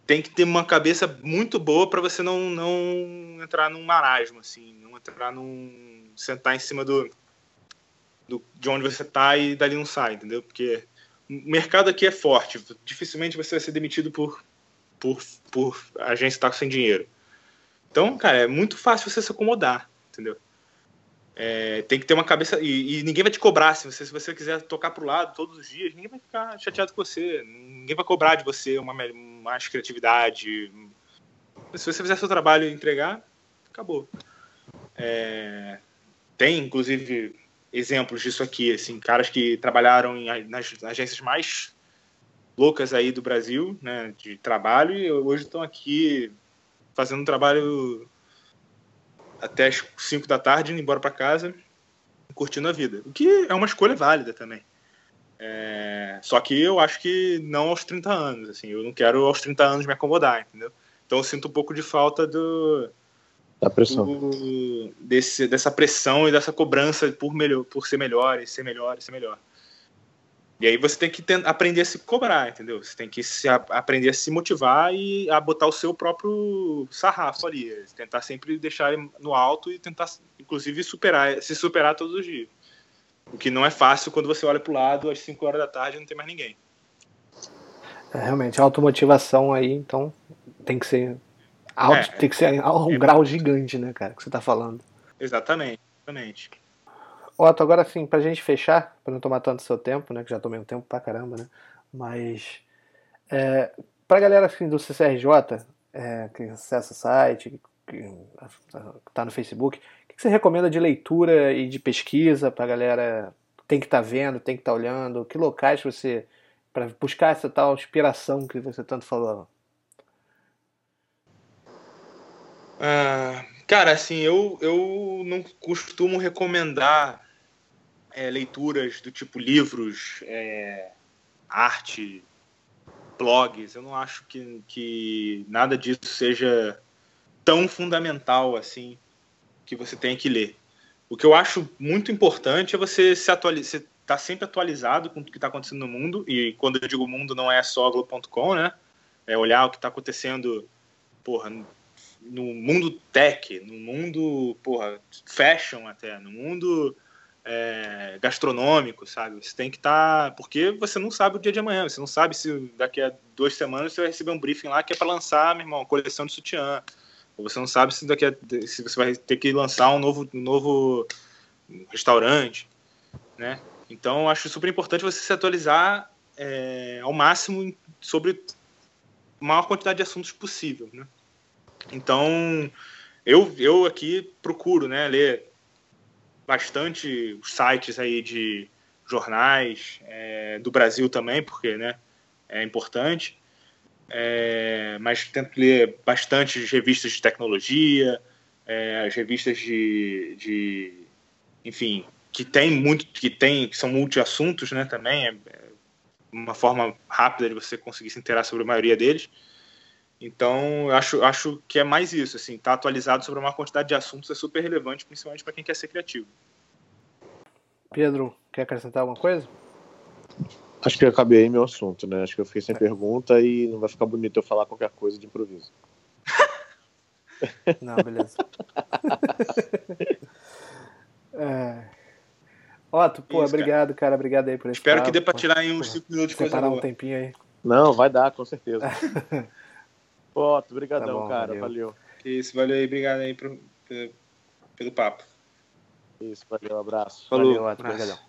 Speaker 4: tem que ter uma cabeça muito boa para você não, não entrar num marasmo, assim, não entrar num. sentar em cima do, do de onde você tá e dali não sai, entendeu? Porque o mercado aqui é forte, dificilmente você vai ser demitido por, por, por agência estar sem dinheiro. Então, cara, é muito fácil você se acomodar, entendeu? É, tem que ter uma cabeça. E, e, ninguém vai te cobrar. Se você, se você quiser tocar pro lado todos os dias, ninguém vai ficar chateado com você. Ninguém vai cobrar de você uma mais criatividade. Se você fizer seu trabalho e entregar, acabou. É, tem, inclusive, exemplos disso aqui, assim, caras que trabalharam em, nas agências mais loucas aí do Brasil, né, de trabalho, e hoje estão aqui fazendo um trabalho até as 5 da tarde, indo embora para casa, curtindo a vida. O que é uma escolha válida também. É... Só que eu acho que não aos 30 anos, assim, eu não quero aos 30 anos me acomodar, entendeu? Então eu sinto um pouco de falta do
Speaker 3: da pressão.
Speaker 4: Do, desse, dessa pressão e dessa cobrança por melhor, por ser melhor, e ser melhor, e ser melhor. E aí você tem que aprender a se cobrar, entendeu? Você tem que a, aprender a se motivar e a botar o seu próprio sarrafo ali. Tentar sempre deixar no alto e tentar, inclusive, superar, se superar todos os dias. O que não é fácil quando você olha para o lado às 5 horas da tarde e não tem mais ninguém.
Speaker 1: É, realmente, automotivação aí, então tem que ser alto, é, tem que ser um é, grau gigante, né, cara, que você está falando.
Speaker 4: Exatamente, exatamente.
Speaker 1: Otto, agora sim, pra gente fechar, para não tomar tanto seu tempo, né? Que já tomei um tempo pra caramba, né? Mas é, pra galera assim, do CCRJ, é, que acessa o site, que, tá no Facebook, o que você recomenda de leitura e de pesquisa pra galera tem que estar tá vendo, tem que estar tá olhando? Que locais você. para buscar essa tal inspiração que você tanto falou?
Speaker 4: Ah, cara, assim, eu, eu não costumo recomendar é, leituras do tipo livros, é, arte, blogs. Eu não acho que, que nada disso seja tão fundamental assim que você tenha que ler. O que eu acho muito importante é você se atualizar, tá sempre atualizado com o que está acontecendo no mundo. E quando eu digo mundo, não é só Globo.com, né? É olhar o que está acontecendo, porra, no mundo tech, no mundo, porra, fashion até, no mundo é, gastronômico, sabe? Você tem que estar. Tá, porque você não sabe o dia de amanhã, você não sabe se daqui a duas semanas você vai receber um briefing lá que é para lançar, meu irmão, coleção de sutiã. Ou você não sabe se daqui a, se você vai ter que lançar um novo, um novo restaurante, né? Então, acho super importante você se atualizar é, ao máximo sobre a maior quantidade de assuntos possível, né? Então, eu, eu aqui procuro, né, ler bastante sites aí de jornais é, do Brasil também, porque né, é importante. É, mas tento ler bastante revistas de tecnologia, é, as revistas de, de, enfim, que tem muito, que tem, que são multi-assuntos, né, também, é, é uma forma rápida de você conseguir se inteirar sobre a maioria deles. Então, eu acho, acho que é mais isso, assim, estar tá atualizado sobre uma quantidade de assuntos é super relevante, principalmente para quem quer ser criativo.
Speaker 1: Pedro, quer acrescentar alguma coisa?
Speaker 3: Acho que eu acabei aí meu assunto, né? Acho que eu fiquei sem é. pergunta e não vai ficar bonito eu falar qualquer coisa de improviso.
Speaker 1: Não, beleza. é. Otto, pô, Isso, obrigado, cara. cara. Obrigado aí por esse
Speaker 4: Espero
Speaker 1: papo,
Speaker 4: que dê pra tirar aí uns 5 minutos de coisa
Speaker 1: Separar um tempinho aí.
Speaker 3: Não, vai dar, com certeza. Otto, brigadão, tá cara. Valeu. valeu.
Speaker 4: Isso, valeu aí. Obrigado aí pro, pelo, pelo papo.
Speaker 3: Isso, valeu, abraço.
Speaker 1: Falou, valeu, Otto, obrigadão.